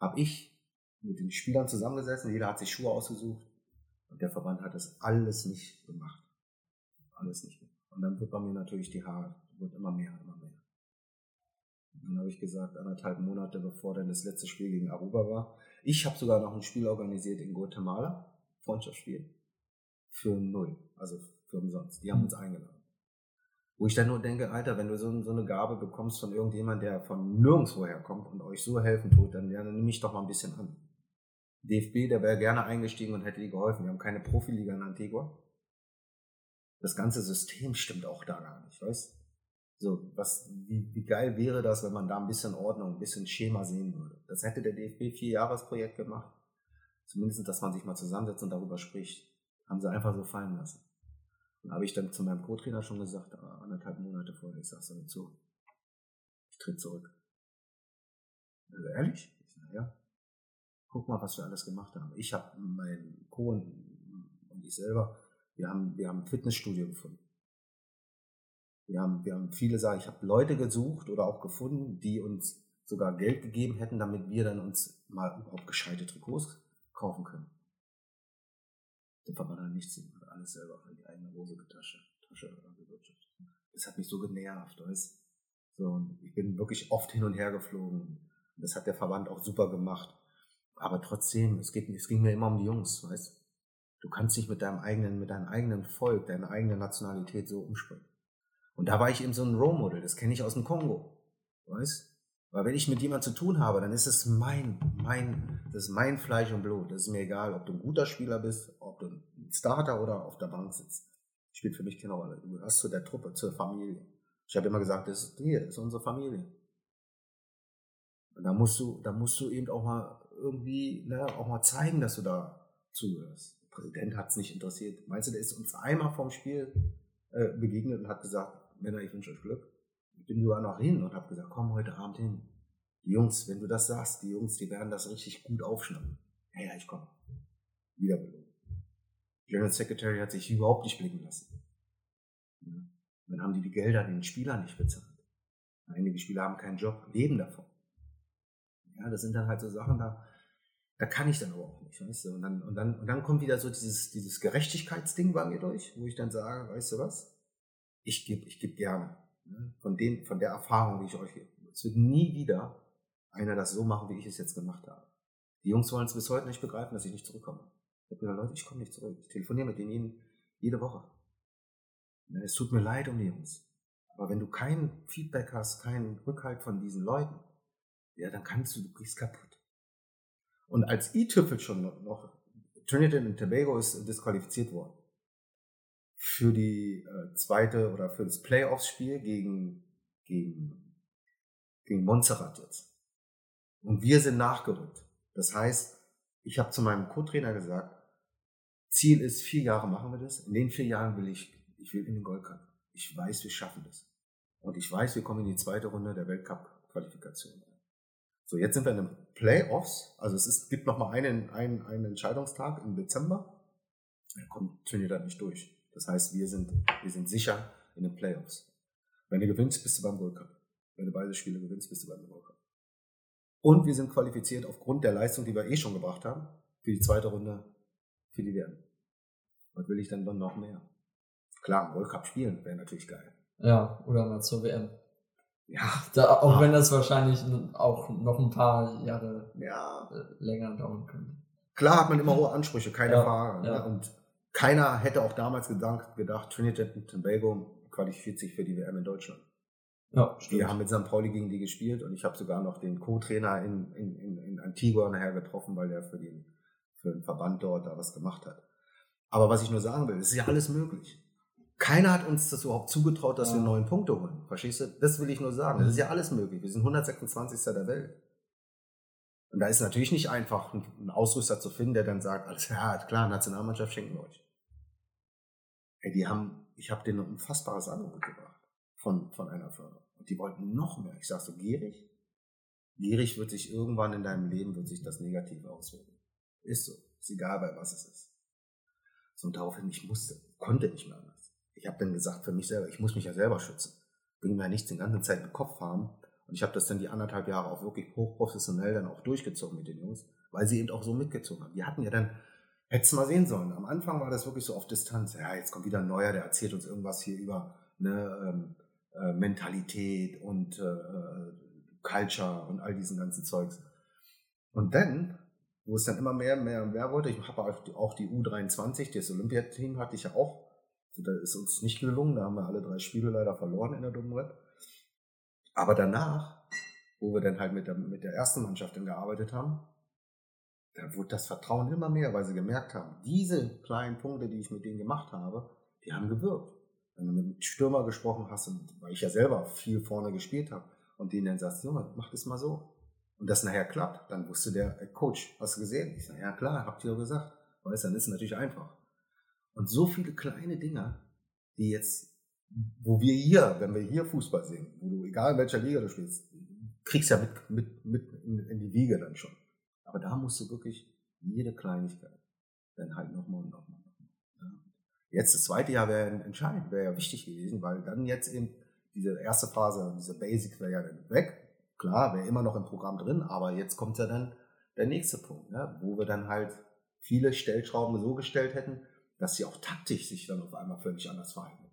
Hab ich mit den Spielern zusammengesessen, jeder hat sich Schuhe ausgesucht und der Verband hat das alles nicht gemacht. Alles nicht gemacht. Und dann wird bei mir natürlich die Haare, wird immer mehr, immer mehr. Und dann habe ich gesagt, anderthalb Monate bevor dann das letzte Spiel gegen Aruba war, ich habe sogar noch ein Spiel organisiert in Guatemala, Freundschaftsspiel, für null, also für umsonst. Die haben uns eingeladen. Wo ich dann nur denke, Alter, wenn du so, so eine Gabe bekommst von irgendjemand, der von nirgendwo herkommt und euch so helfen tut, dann, ja, dann nehme ich doch mal ein bisschen an. DFB, der wäre gerne eingestiegen und hätte dir geholfen. Wir haben keine Profiliga in Antigua. Das ganze System stimmt auch da gar nicht, weißt so, was, wie, wie geil wäre das, wenn man da ein bisschen Ordnung, ein bisschen Schema sehen würde. Das hätte der DFB vier Jahresprojekt gemacht. Zumindest, dass man sich mal zusammensetzt und darüber spricht. Haben sie einfach so fallen lassen. Und habe ich dann zu meinem Co-Trainer schon gesagt, anderthalb Monate vorher, ich sage so zu, ich tritt zurück. Also ehrlich? Ich sage, ja. Guck mal, was wir alles gemacht haben. Ich habe mein Co und ich selber, wir haben, wir haben ein Fitnessstudio gefunden. Wir haben, wir haben viele Sachen, ich habe Leute gesucht oder auch gefunden, die uns sogar Geld gegeben hätten, damit wir dann uns mal überhaupt gescheite Trikots kaufen können. Da war dann nichts, alles selber in die eigene rosige Tasche, Tasche gewirtschaftet. Das hat mich so genervt, weißt so, und ich bin wirklich oft hin und her geflogen. Das hat der Verband auch super gemacht. Aber trotzdem, es, geht, es ging mir immer um die Jungs, weißt du? kannst nicht mit deinem eigenen, mit deinem eigenen Volk, deiner eigenen Nationalität so umspringen. Und da war ich eben so ein Role Model, das kenne ich aus dem Kongo, weißt? Weil wenn ich mit jemandem zu tun habe, dann ist es mein, mein, das ist mein Fleisch und Blut. Das ist mir egal, ob du ein guter Spieler bist, ob du ein Starter oder auf der Bank sitzt. Spielt für mich keine Rolle. Du gehörst zu der Truppe, zur Familie. Ich habe immer gesagt, das ist hier, das ist unsere Familie. Und da musst du, da musst du eben auch mal irgendwie, ne, auch mal zeigen, dass du da zuhörst. Der Präsident hat es nicht interessiert. Meinst du, der ist uns einmal vom Spiel äh, begegnet und hat gesagt, Männer, ich wünsche euch Glück. Ich bin sogar noch hin und habe gesagt, komm heute Abend hin. Die Jungs, wenn du das sagst, die Jungs, die werden das richtig gut aufschnappen. Ja, ja, ich komme. Wieder. General Secretary hat sich überhaupt nicht blicken lassen. Ja. Dann haben die die Gelder den Spielern nicht bezahlt. Einige Spieler haben keinen Job, leben davon. Ja, das sind dann halt so Sachen, da, da kann ich dann aber auch nicht, weißt du. Und dann, und dann, und dann kommt wieder so dieses, dieses Gerechtigkeitsding bei mir durch, wo ich dann sage, weißt du was? ich gebe ich geb gerne. Ne? Von, den, von der Erfahrung, die ich euch gebe. Es wird nie wieder einer das so machen, wie ich es jetzt gemacht habe. Die Jungs wollen es bis heute nicht begreifen, dass ich nicht zurückkomme. Ich habe gesagt, Leute, ich komme nicht zurück. Ich telefoniere mit denen jede Woche. Ne, es tut mir leid um die Jungs. Aber wenn du kein Feedback hast, keinen Rückhalt von diesen Leuten, ja, dann kannst du, du gehst kaputt. Und als i-Tüpfel schon noch, Trinidad und Tobago ist disqualifiziert worden für die äh, zweite oder für das Playoffs-Spiel gegen, gegen, gegen Montserrat jetzt. Und wir sind nachgerückt. Das heißt, ich habe zu meinem Co-Trainer gesagt, Ziel ist, vier Jahre machen wir das. In den vier Jahren will ich, ich will in den Gold Cup. Ich weiß, wir schaffen das. Und ich weiß, wir kommen in die zweite Runde der Weltcup-Qualifikation. So, jetzt sind wir in den Playoffs. Also es ist, gibt noch mal einen, einen, einen Entscheidungstag im Dezember. Da kommt Trinidad nicht durch. Das heißt, wir sind, wir sind sicher in den Playoffs. Wenn du gewinnst, bist du beim World Cup. Wenn du beide Spiele gewinnst, bist du beim World Cup. Und wir sind qualifiziert aufgrund der Leistung, die wir eh schon gebracht haben, für die zweite Runde für die WM. Was will ich dann dann noch mehr? Klar, World Cup spielen wäre natürlich geil. Ja, oder mal zur WM. Ja. Da, auch Ah. wenn das wahrscheinlich auch noch ein paar Jahre Ja. äh, länger dauern könnte. Klar hat man immer hohe Ansprüche, keine Ja, Frage. ja. Ne? Und keiner hätte auch damals gedacht, gedacht, Trinidad und Tobago qualifiziert sich für die WM in Deutschland. Ja, Wir haben mit St. Pauli gegen die gespielt und ich habe sogar noch den Co-Trainer in, in, in, in Antigua nachher getroffen, weil der für den, für den Verband dort da was gemacht hat. Aber was ich nur sagen will, es ist ja alles möglich. Keiner hat uns das überhaupt zugetraut, dass Ja. wir neun Punkte holen. Verstehst du? Das will ich nur sagen. Es ist ja alles möglich. Wir sind 126. der Welt. Und da ist natürlich nicht einfach, einen Ausrüster zu finden, der dann sagt, alles ja, klar, Nationalmannschaft schenken wir euch. Ey, die haben, ich habe denen ein unfassbares Angebot gebracht von, von einer Firma. Und die wollten noch mehr. Ich sag so, gierig? Gierig wird sich irgendwann in deinem Leben, wird sich das Negative auswirken. Ist so. Ist egal, bei was es ist. So, und daraufhin, ich musste, konnte nicht mehr anders. Ich habe dann gesagt für mich selber, ich muss mich ja selber schützen. Bringt mir ja nichts den ganzen Zeit im Kopf haben. Und ich habe das dann die anderthalb Jahre auch wirklich hochprofessionell dann auch durchgezogen mit den Jungs, weil sie eben auch so mitgezogen haben. Die hatten ja dann, hättest mal sehen sollen, am Anfang war das wirklich so auf Distanz. Ja, jetzt kommt wieder ein neuer, der erzählt uns irgendwas hier über ne, ähm, äh, Mentalität und äh, äh, Culture und all diesen ganzen Zeugs. Und dann, wo es dann immer mehr, mehr, mehr wurde, ich habe auch die U23, das Olympiateam hatte ich ja auch. Da ist uns nicht gelungen, da haben wir alle drei Spiele leider verloren in der Domrep. Aber danach, wo wir dann halt mit der, mit der ersten Mannschaft dann gearbeitet haben, da wurde das Vertrauen immer mehr, weil sie gemerkt haben, diese kleinen Punkte, die ich mit denen gemacht habe, die haben gewirkt. Wenn du mit einem Stürmer gesprochen hast, weil ich ja selber viel vorne gespielt habe, und denen dann sagst, Junge, mach das mal so. Und das nachher klappt, dann wusste der äh, Coach, hast du gesehen? Ich sage, ja klar, habt ihr gesagt. Weißt du, dann ist es natürlich einfach. Und so viele kleine Dinge, die jetzt, wo wir hier, wenn wir hier Fußball sehen, wo du, egal in welcher Liga du spielst, kriegst ja mit, mit, mit in, in die Wiege dann schon. Aber da musst du wirklich jede Kleinigkeit dann halt nochmal und nochmal. Ja. Jetzt das zweite Jahr wäre entscheidend, wäre ja wichtig gewesen, weil dann jetzt eben diese erste Phase, diese Basic wäre ja dann weg. Klar, wäre immer noch im Programm drin, aber jetzt kommt ja dann der nächste Punkt, ne? wo wir dann halt viele Stellschrauben so gestellt hätten, dass sie auch taktisch sich dann auf einmal völlig anders verhalten.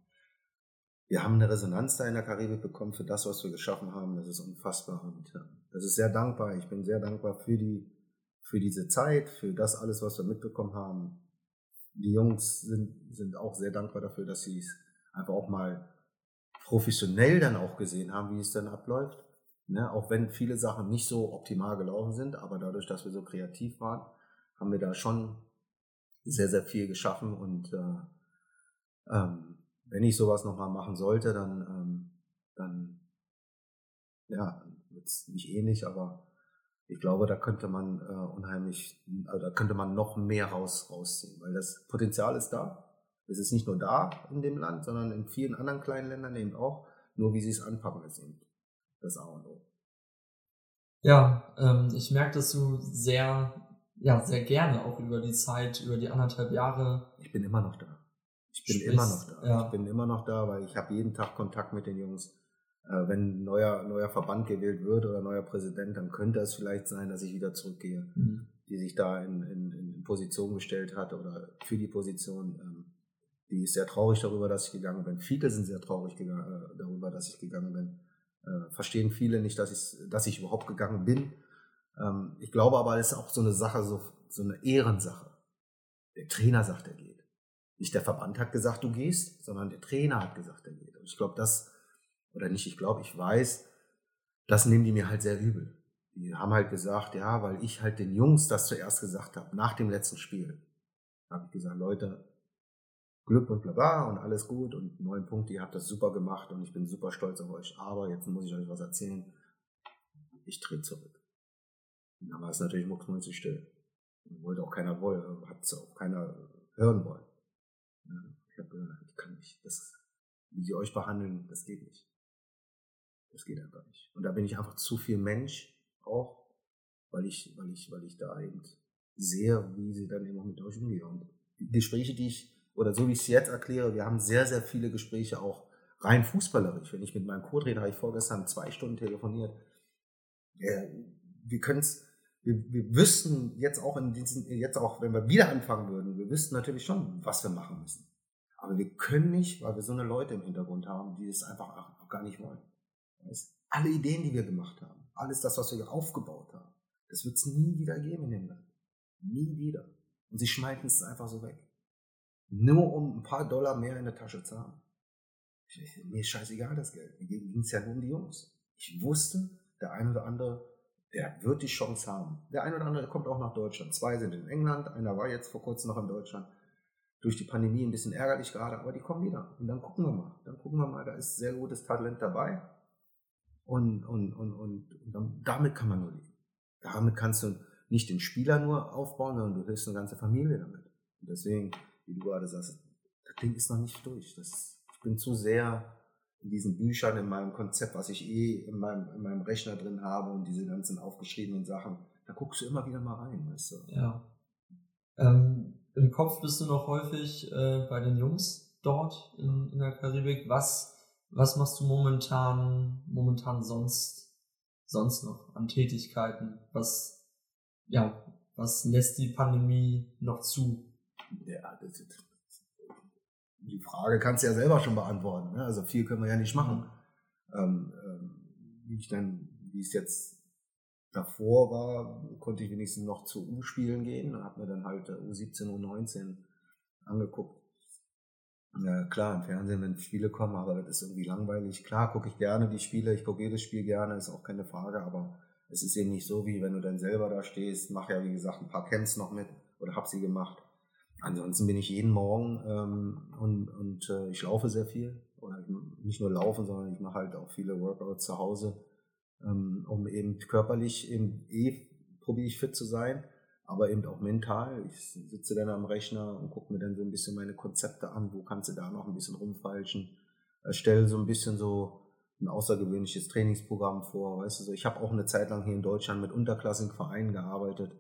Wir haben eine Resonanz da in der Karibik bekommen für das, was wir geschaffen haben. Das ist unfassbar und ja, das ist sehr dankbar. Ich bin sehr dankbar für die, für diese Zeit, für das alles, was wir mitbekommen haben. Die Jungs sind, sind auch sehr dankbar dafür, dass sie es einfach auch mal professionell dann auch gesehen haben, wie es dann abläuft. Ne? Auch wenn viele Sachen nicht so optimal gelaufen sind, aber dadurch, dass wir so kreativ waren, haben wir da schon sehr, sehr viel geschaffen und äh, ähm, wenn ich sowas nochmal machen sollte, dann, ähm, dann ja, es nicht ähnlich, aber ich glaube, da könnte man äh, unheimlich, also da könnte man noch mehr raus, rausziehen, weil das Potenzial ist da. Es ist nicht nur da in dem Land, sondern in vielen anderen kleinen Ländern eben auch. Nur wie sie es anpacken, ist eben das A und O. Ja, ähm, ich merke, dass du sehr, ja, sehr gerne auch über die Zeit, über die anderthalb Jahre Ich bin immer noch da. Ich bin Sprichst, immer noch da. ja. Ich bin immer noch da, weil ich habe jeden Tag Kontakt mit den Jungs. Äh, wenn ein neuer, neuer Verband gewählt wird oder neuer Präsident, dann könnte es vielleicht sein, dass ich wieder zurückgehe, Mhm. die sich da in, in, in Position gestellt hat oder für die Position. Ähm, die ist sehr traurig darüber, dass ich gegangen bin. Viele sind sehr traurig gegangen, äh, darüber, dass ich gegangen bin. Äh, verstehen viele nicht, dass ich, dass ich überhaupt gegangen bin. Ähm, ich glaube aber, es ist auch so eine Sache, so, so eine Ehrensache. Der Trainer sagt, er geht. Nicht der Verband hat gesagt, du gehst, sondern der Trainer hat gesagt, er geht. Und ich glaube, das, oder nicht, ich glaube, ich weiß, das nehmen die mir halt sehr übel. Die haben halt gesagt, ja, weil ich halt den Jungs das zuerst gesagt habe, nach dem letzten Spiel. habe ich gesagt, Leute, Glück und bla bla und alles gut und neun Punkte, ihr habt das super gemacht und ich bin super stolz auf euch. Aber jetzt muss ich euch was erzählen. Ich drehe zurück. Dann war es natürlich mucksmäuschig still. Wollte auch keiner wollen, hat es auch keiner hören wollen. Ich habe gesagt, ich kann nicht. Das, wie sie euch behandeln, das geht nicht. Das geht einfach nicht. Und da bin ich einfach zu viel Mensch auch, weil ich, weil ich, weil ich da eben sehe, wie sie dann eben auch mit euch umgehen. Und die Gespräche, die ich, oder so wie ich es jetzt erkläre, wir haben sehr, sehr viele Gespräche auch rein fußballerisch. Wenn ich mit meinem Co-Trainer, habe ich vorgestern zwei Stunden telefoniert, wir können es, wir, wir wüssten jetzt auch in diesen, jetzt auch, wenn wir wieder anfangen würden, wir wüssten natürlich schon, was wir machen müssen. Aber wir können nicht, weil wir so eine Leute im Hintergrund haben, die es einfach gar nicht wollen. Alle Ideen, die wir gemacht haben, alles das, was wir aufgebaut haben, das wird es nie wieder geben in dem Land. Nie wieder. Und sie schmeißen es einfach so weg. Nur um ein paar Dollar mehr in der Tasche zu haben. Mir ist scheißegal das Geld. Mir ging es ja nur um die Jungs. Ich wusste, der ein oder andere, der wird die Chance haben. Der ein oder andere kommt auch nach Deutschland. Zwei sind in England, einer war jetzt vor kurzem noch in Deutschland. Durch die Pandemie ein bisschen ärgerlich gerade, aber die kommen wieder. Und dann gucken wir mal. Dann gucken wir mal, da ist sehr gutes Talent dabei. Und, und, und, und, und damit kann man nur leben. Damit kannst du nicht den Spieler nur aufbauen, sondern du hilfst eine ganze Familie damit. Und deswegen, wie du gerade sagst, das Ding ist noch nicht durch. Das, ich bin zu sehr in diesen Büchern, in meinem Konzept, was ich eh in meinem, in meinem Rechner drin habe und diese ganzen aufgeschriebenen Sachen, da guckst du immer wieder mal rein, weißt du. Ja. Ähm, Im Kopf bist du noch häufig äh, bei den Jungs dort in, in der Karibik. Was, was machst du momentan, momentan sonst, sonst noch an Tätigkeiten? Was, ja, was lässt die Pandemie noch zu? Ja, das, ist die Frage kannst du ja selber schon beantworten. Ne? Also viel können wir ja nicht machen. Ähm, ähm, wie ich dann, wie es jetzt davor war, konnte ich wenigstens noch zu U-Spielen gehen und habe mir dann halt U17, U19 angeguckt. Ja, klar, im Fernsehen, wenn Spiele kommen, aber das ist irgendwie langweilig. Klar, gucke ich gerne die Spiele, ich gucke jedes Spiel gerne, ist auch keine Frage, aber es ist eben nicht so, wie wenn du dann selber da stehst, mache ja wie gesagt ein paar Camps noch mit oder habe sie gemacht Ansonsten bin ich jeden Morgen ähm, und, und äh, ich laufe sehr viel. Oder nicht nur laufen, sondern ich mache halt auch viele Workouts zu Hause, ähm, um eben körperlich eben eh probiere ich fit zu sein, aber eben auch mental. Ich sitze dann am Rechner und gucke mir dann so ein bisschen meine Konzepte an, wo kannst du da noch ein bisschen rumfalschen. Erstelle so ein bisschen so ein außergewöhnliches Trainingsprogramm vor. Weißt du, so, ich habe auch eine Zeit lang hier in Deutschland mit unterklassigen Vereinen gearbeitet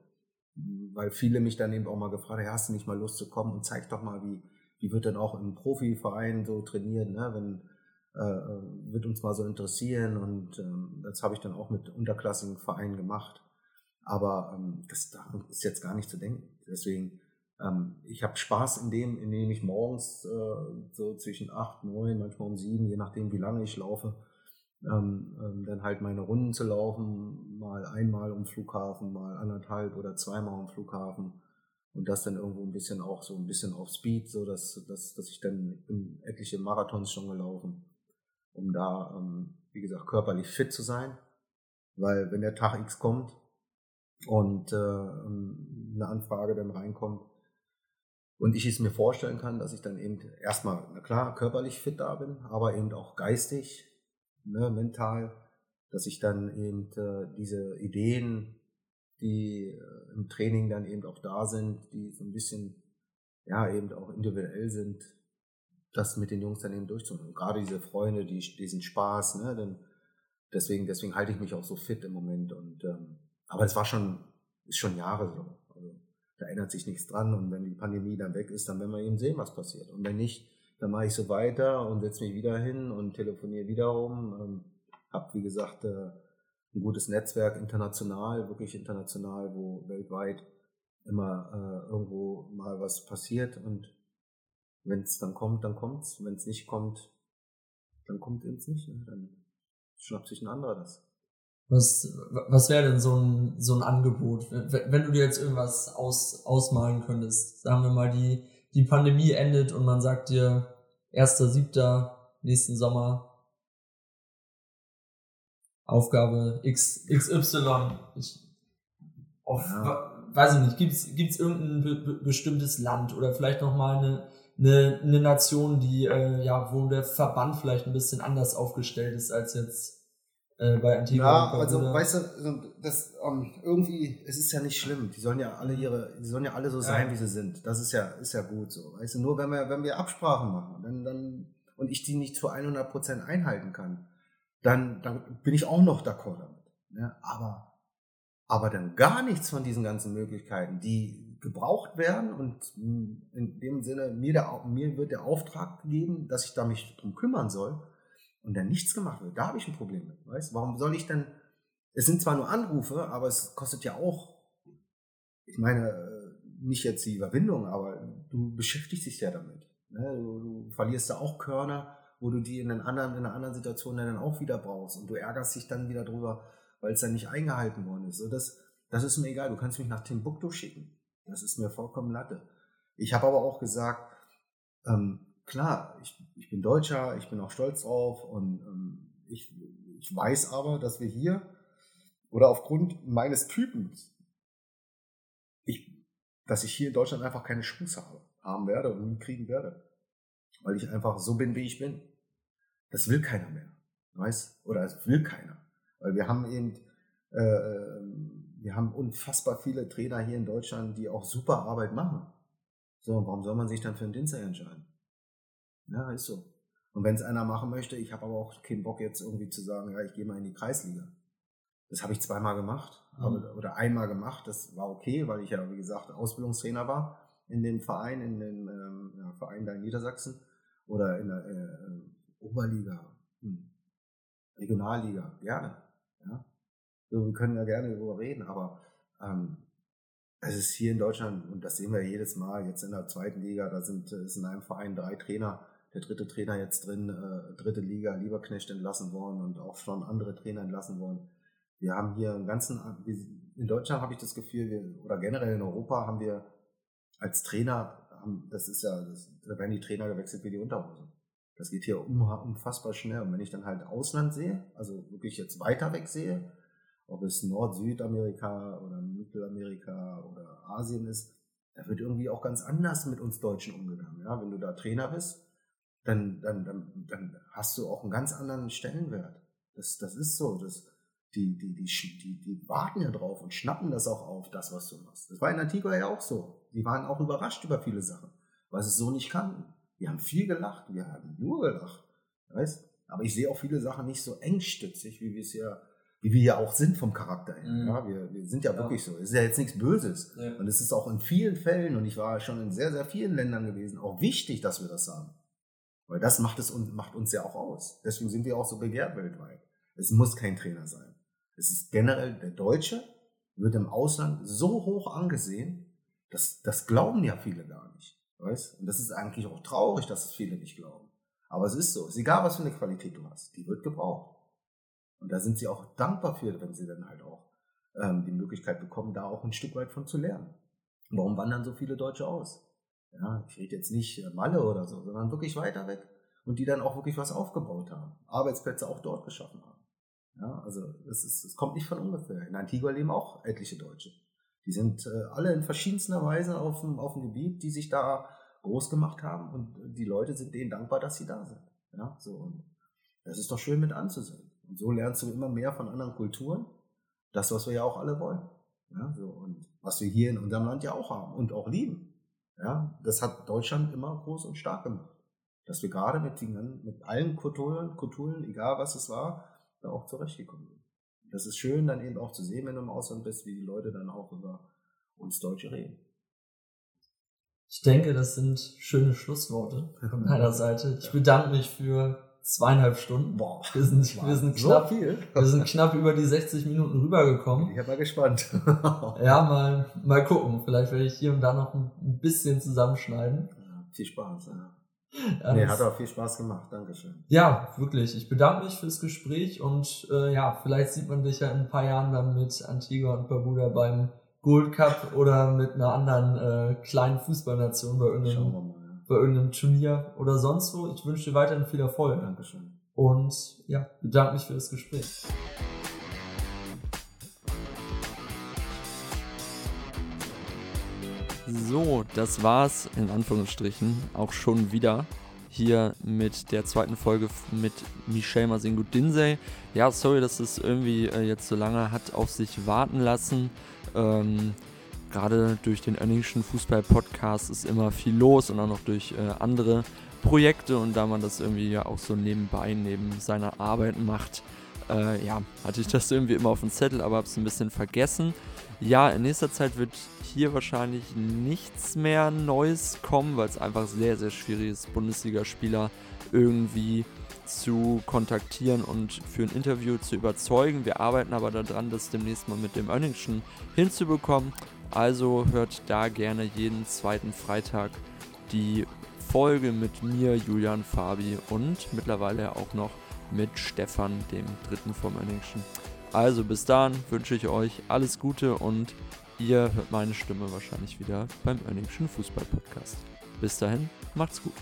weil viele mich dann eben auch mal gefragt haben, hast du nicht mal Lust zu kommen und zeig doch mal, wie, wie wird denn auch im Profiverein so trainiert, ne? wenn, äh, wird uns mal so interessieren und ähm, das habe ich dann auch mit unterklassigen Vereinen gemacht. Aber ähm, das ist jetzt gar nicht zu denken. Deswegen, ähm, ich habe Spaß in dem, indem ich morgens äh, so zwischen acht, neun, manchmal um sieben, je nachdem wie lange ich laufe, ähm, ähm, dann halt meine Runden zu laufen, mal einmal um Flughafen, mal anderthalb oder zweimal um Flughafen und das dann irgendwo ein bisschen auch so ein bisschen auf Speed, so dass, dass, dass ich dann ich etliche Marathons schon gelaufen, um da, ähm, wie gesagt, körperlich fit zu sein, weil wenn der Tag X kommt und äh, ähm, eine Anfrage dann reinkommt, und ich es mir vorstellen kann, dass ich dann eben erstmal, na klar, körperlich fit da bin, aber eben auch geistig ne, mental, dass ich dann eben äh, diese Ideen, die äh, im Training dann eben auch da sind, die so ein bisschen, ja, eben auch individuell sind, das mit den Jungs dann eben durchzunehmen. Gerade diese Freunde, die, diesen Spaß, ne, denn deswegen, deswegen halte ich mich auch so fit im Moment und, ähm, aber es war schon, ist schon Jahre so. Also, da ändert sich nichts dran und wenn die Pandemie dann weg ist, dann werden wir eben sehen, was passiert. Und wenn nicht, dann mache ich so weiter und setze mich wieder hin und telefoniere wiederum. Ähm, habe, wie gesagt, äh, ein gutes Netzwerk international, wirklich international, wo weltweit immer äh, irgendwo mal was passiert. Und wenn es dann kommt, dann kommt's. Wenn es nicht kommt, dann kommt es nicht. Ne? Dann schnappt sich ein anderer das. Was, was wäre denn so ein, so ein Angebot, wenn du dir jetzt irgendwas aus, ausmalen könntest? Sagen wir mal, die, die Pandemie endet und man sagt dir, 1.7. nächsten Sommer, Aufgabe X, XY. Ich, auf, ja. Weiß ich nicht, gibt's gibt's irgendein be bestimmtes Land oder vielleicht nochmal eine, eine, eine Nation, die, äh, ja, wo der Verband vielleicht ein bisschen anders aufgestellt ist als jetzt äh, bei Antigua. Ja, also weißt du, das ähm, irgendwie, es ist ja nicht schlimm. Die sollen ja alle ihre, die sollen ja alle so sein, Ja. wie sie sind. Das ist ja, ist ja gut so. Weißt du, nur wenn wir, wenn wir Absprachen machen, dann, dann und ich die nicht zu 100 Prozent einhalten kann, dann, dann bin ich auch noch d'accord damit. Ne? Aber, aber dann gar nichts von diesen ganzen Möglichkeiten, die gebraucht werden und mh, in dem Sinne mir, der, mir wird der Auftrag gegeben, dass ich da mich drum kümmern soll und dann nichts gemacht wird, da habe ich ein Problem mit. Weißt? Warum soll ich denn, es sind zwar nur Anrufe, aber es kostet ja auch, ich meine, äh, nicht jetzt die Überwindung, aber du beschäftigst dich ja damit. Ne? Du, du verlierst da auch Körner, wo du die in, einen anderen, in einer anderen Situation dann auch wieder brauchst und du ärgerst dich dann wieder drüber, weil es dann nicht eingehalten worden ist. So, das, das ist mir egal, du kannst mich nach Timbuktu schicken. Das ist mir vollkommen Latte. Ich habe aber auch gesagt, ähm, klar, ich, ich bin Deutscher, ich bin auch stolz drauf und ähm, ich, ich weiß aber, dass wir hier oder aufgrund meines Typens, ich, dass ich hier in Deutschland einfach keine Chance habe, haben werde und nie kriegen werde. Weil ich einfach so bin, wie ich bin. Das will keiner mehr. Weißt? Oder es will keiner. Weil wir haben eben, äh, ähm, wir haben unfassbar viele Trainer hier in Deutschland, die auch super Arbeit machen. So, warum soll man sich dann für einen Dienstag entscheiden? Ja, ist so. Und wenn es einer machen möchte, ich habe aber auch keinen Bock jetzt irgendwie zu sagen, ja, ich gehe mal in die Kreisliga. Das habe ich zweimal gemacht aber, oder einmal gemacht. Das war okay, weil ich ja, wie gesagt, Ausbildungstrainer war in dem Verein, in dem ähm, ja, Verein da in Niedersachsen oder in der äh, Oberliga, hm. Regionalliga, gerne. Ja. So, wir können ja gerne darüber reden, aber ähm, es ist hier in Deutschland, und das sehen wir jedes Mal, jetzt in der zweiten Liga, da sind äh, ist in einem Verein drei Trainer, der dritte Trainer jetzt drin, äh, dritte Liga, Lieberknecht entlassen worden und auch schon andere Trainer entlassen worden. Wir haben hier einen ganzen, in Deutschland habe ich das Gefühl, wir, oder generell in Europa haben wir als Trainer, haben, das ist ja, das, da werden die Trainer gewechselt wie die Unterhose. Das geht hier unfassbar schnell. Und wenn ich dann halt Ausland sehe, also wirklich jetzt weiter weg sehe, ob es Nord-, Südamerika oder Mittelamerika oder Asien ist, da wird irgendwie auch ganz anders mit uns Deutschen umgegangen. Ja, wenn du da Trainer bist, dann, dann, dann, dann hast du auch einen ganz anderen Stellenwert. Das, das ist so. Das, die, die, die, die, die warten ja drauf und schnappen das auch auf, das, was du machst. Das war in Antigua ja auch so. Die waren auch überrascht über viele Sachen, weil sie es so nicht kannten. Wir haben viel gelacht, wir haben nur gelacht. Weißt? Aber ich sehe auch viele Sachen nicht so engstützig, wie wir es ja, wie wir ja auch sind vom Charakter her. Mhm. Ja, wir, wir sind ja, Ja. wirklich so. Es ist ja jetzt nichts Böses. Ja. Und es ist auch in vielen Fällen, und ich war schon in sehr, sehr vielen Ländern gewesen, auch wichtig, dass wir das haben. Weil das macht, es, uns- macht uns ja auch aus. Deswegen sind wir auch so begehrt weltweit. Es muss kein Trainer sein. Es ist generell, der Deutsche wird im Ausland so hoch angesehen, dass das glauben ja viele gar nicht. Weißt? Und das ist eigentlich auch traurig, dass es viele nicht glauben. Aber es ist so. Es ist egal, was für eine Qualität du hast. Die wird gebraucht. Und da sind sie auch dankbar für, wenn sie dann halt auch ähm, die Möglichkeit bekommen, da auch ein Stück weit von zu lernen. Warum wandern so viele Deutsche aus? Ja, ich rede jetzt nicht äh, Malle oder so, sondern wirklich weiter weg. Und die dann auch wirklich was aufgebaut haben. Arbeitsplätze auch dort geschaffen haben. Ja, also es, ist, es kommt nicht von ungefähr. In Antigua leben auch etliche Deutsche. Die sind äh, alle in verschiedenster Weise auf dem, auf dem Gebiet, die sich da groß gemacht haben und die Leute sind denen dankbar, dass sie da sind. Ja, so und das ist doch schön mit anzusehen. Und so lernst du immer mehr von anderen Kulturen, das, was wir ja auch alle wollen. Ja, so und was wir hier in unserem Land ja auch haben und auch lieben. Ja, das hat Deutschland immer groß und stark gemacht. Dass wir gerade mit, den, mit allen Kulturen, Kulturen, egal was es war, da auch zurechtgekommen sind. Das ist schön, dann eben auch zu sehen, wenn du im Ausland bist, wie die Leute dann auch über uns Deutsche reden. Ich denke, das sind schöne Schlussworte von meiner *laughs* Seite. Ich bedanke mich für zweieinhalb Stunden. Boah, Wir sind, wir sind so knapp, viel. wir sind knapp über die 60 Minuten rübergekommen. Ich bin mal gespannt. *laughs* Ja, mal, mal gucken. Vielleicht werde ich hier und da noch ein bisschen zusammenschneiden. Ja, viel Spaß. Ja. Nee, hat auch viel Spaß gemacht. Dankeschön. Ja, wirklich. Ich bedanke mich fürs Gespräch und äh, ja, vielleicht sieht man dich ja in ein paar Jahren dann mit Antigua und Barbuda beim Gold Cup oder mit einer anderen äh, kleinen Fußballnation bei irgendeinem. Bei irgendeinem Turnier oder sonst wo. Ich wünsche dir weiterhin viel Erfolg Dankeschön. und ja, bedanke mich für das Gespräch. So, das war's in Anführungsstrichen auch schon wieder hier mit der zweiten Folge mit Michel Masingo. Ja, sorry, dass es irgendwie äh, jetzt so lange hat auf sich warten lassen. Ähm, Gerade durch den Önningschen Fußball-Podcast ist immer viel los und auch noch durch äh, andere Projekte und da man das irgendwie ja auch so nebenbei, neben seiner Arbeit macht, äh, ja, hatte ich das irgendwie immer auf dem Zettel, aber habe es ein bisschen vergessen. Ja, in nächster Zeit wird hier wahrscheinlich nichts mehr Neues kommen, weil es einfach sehr, sehr schwierig ist, Bundesligaspieler irgendwie zu kontaktieren und für ein Interview zu überzeugen. Wir arbeiten aber daran, das demnächst mal mit dem Önningschen hinzubekommen. Also hört da gerne jeden zweiten Freitag die Folge mit mir, Julian, Fabi und mittlerweile auch noch mit Stefan, dem dritten vom Önningschen. Also bis dahin wünsche ich euch alles Gute und ihr hört meine Stimme wahrscheinlich wieder beim Önningschen Fußball Podcast. Bis dahin, macht's gut.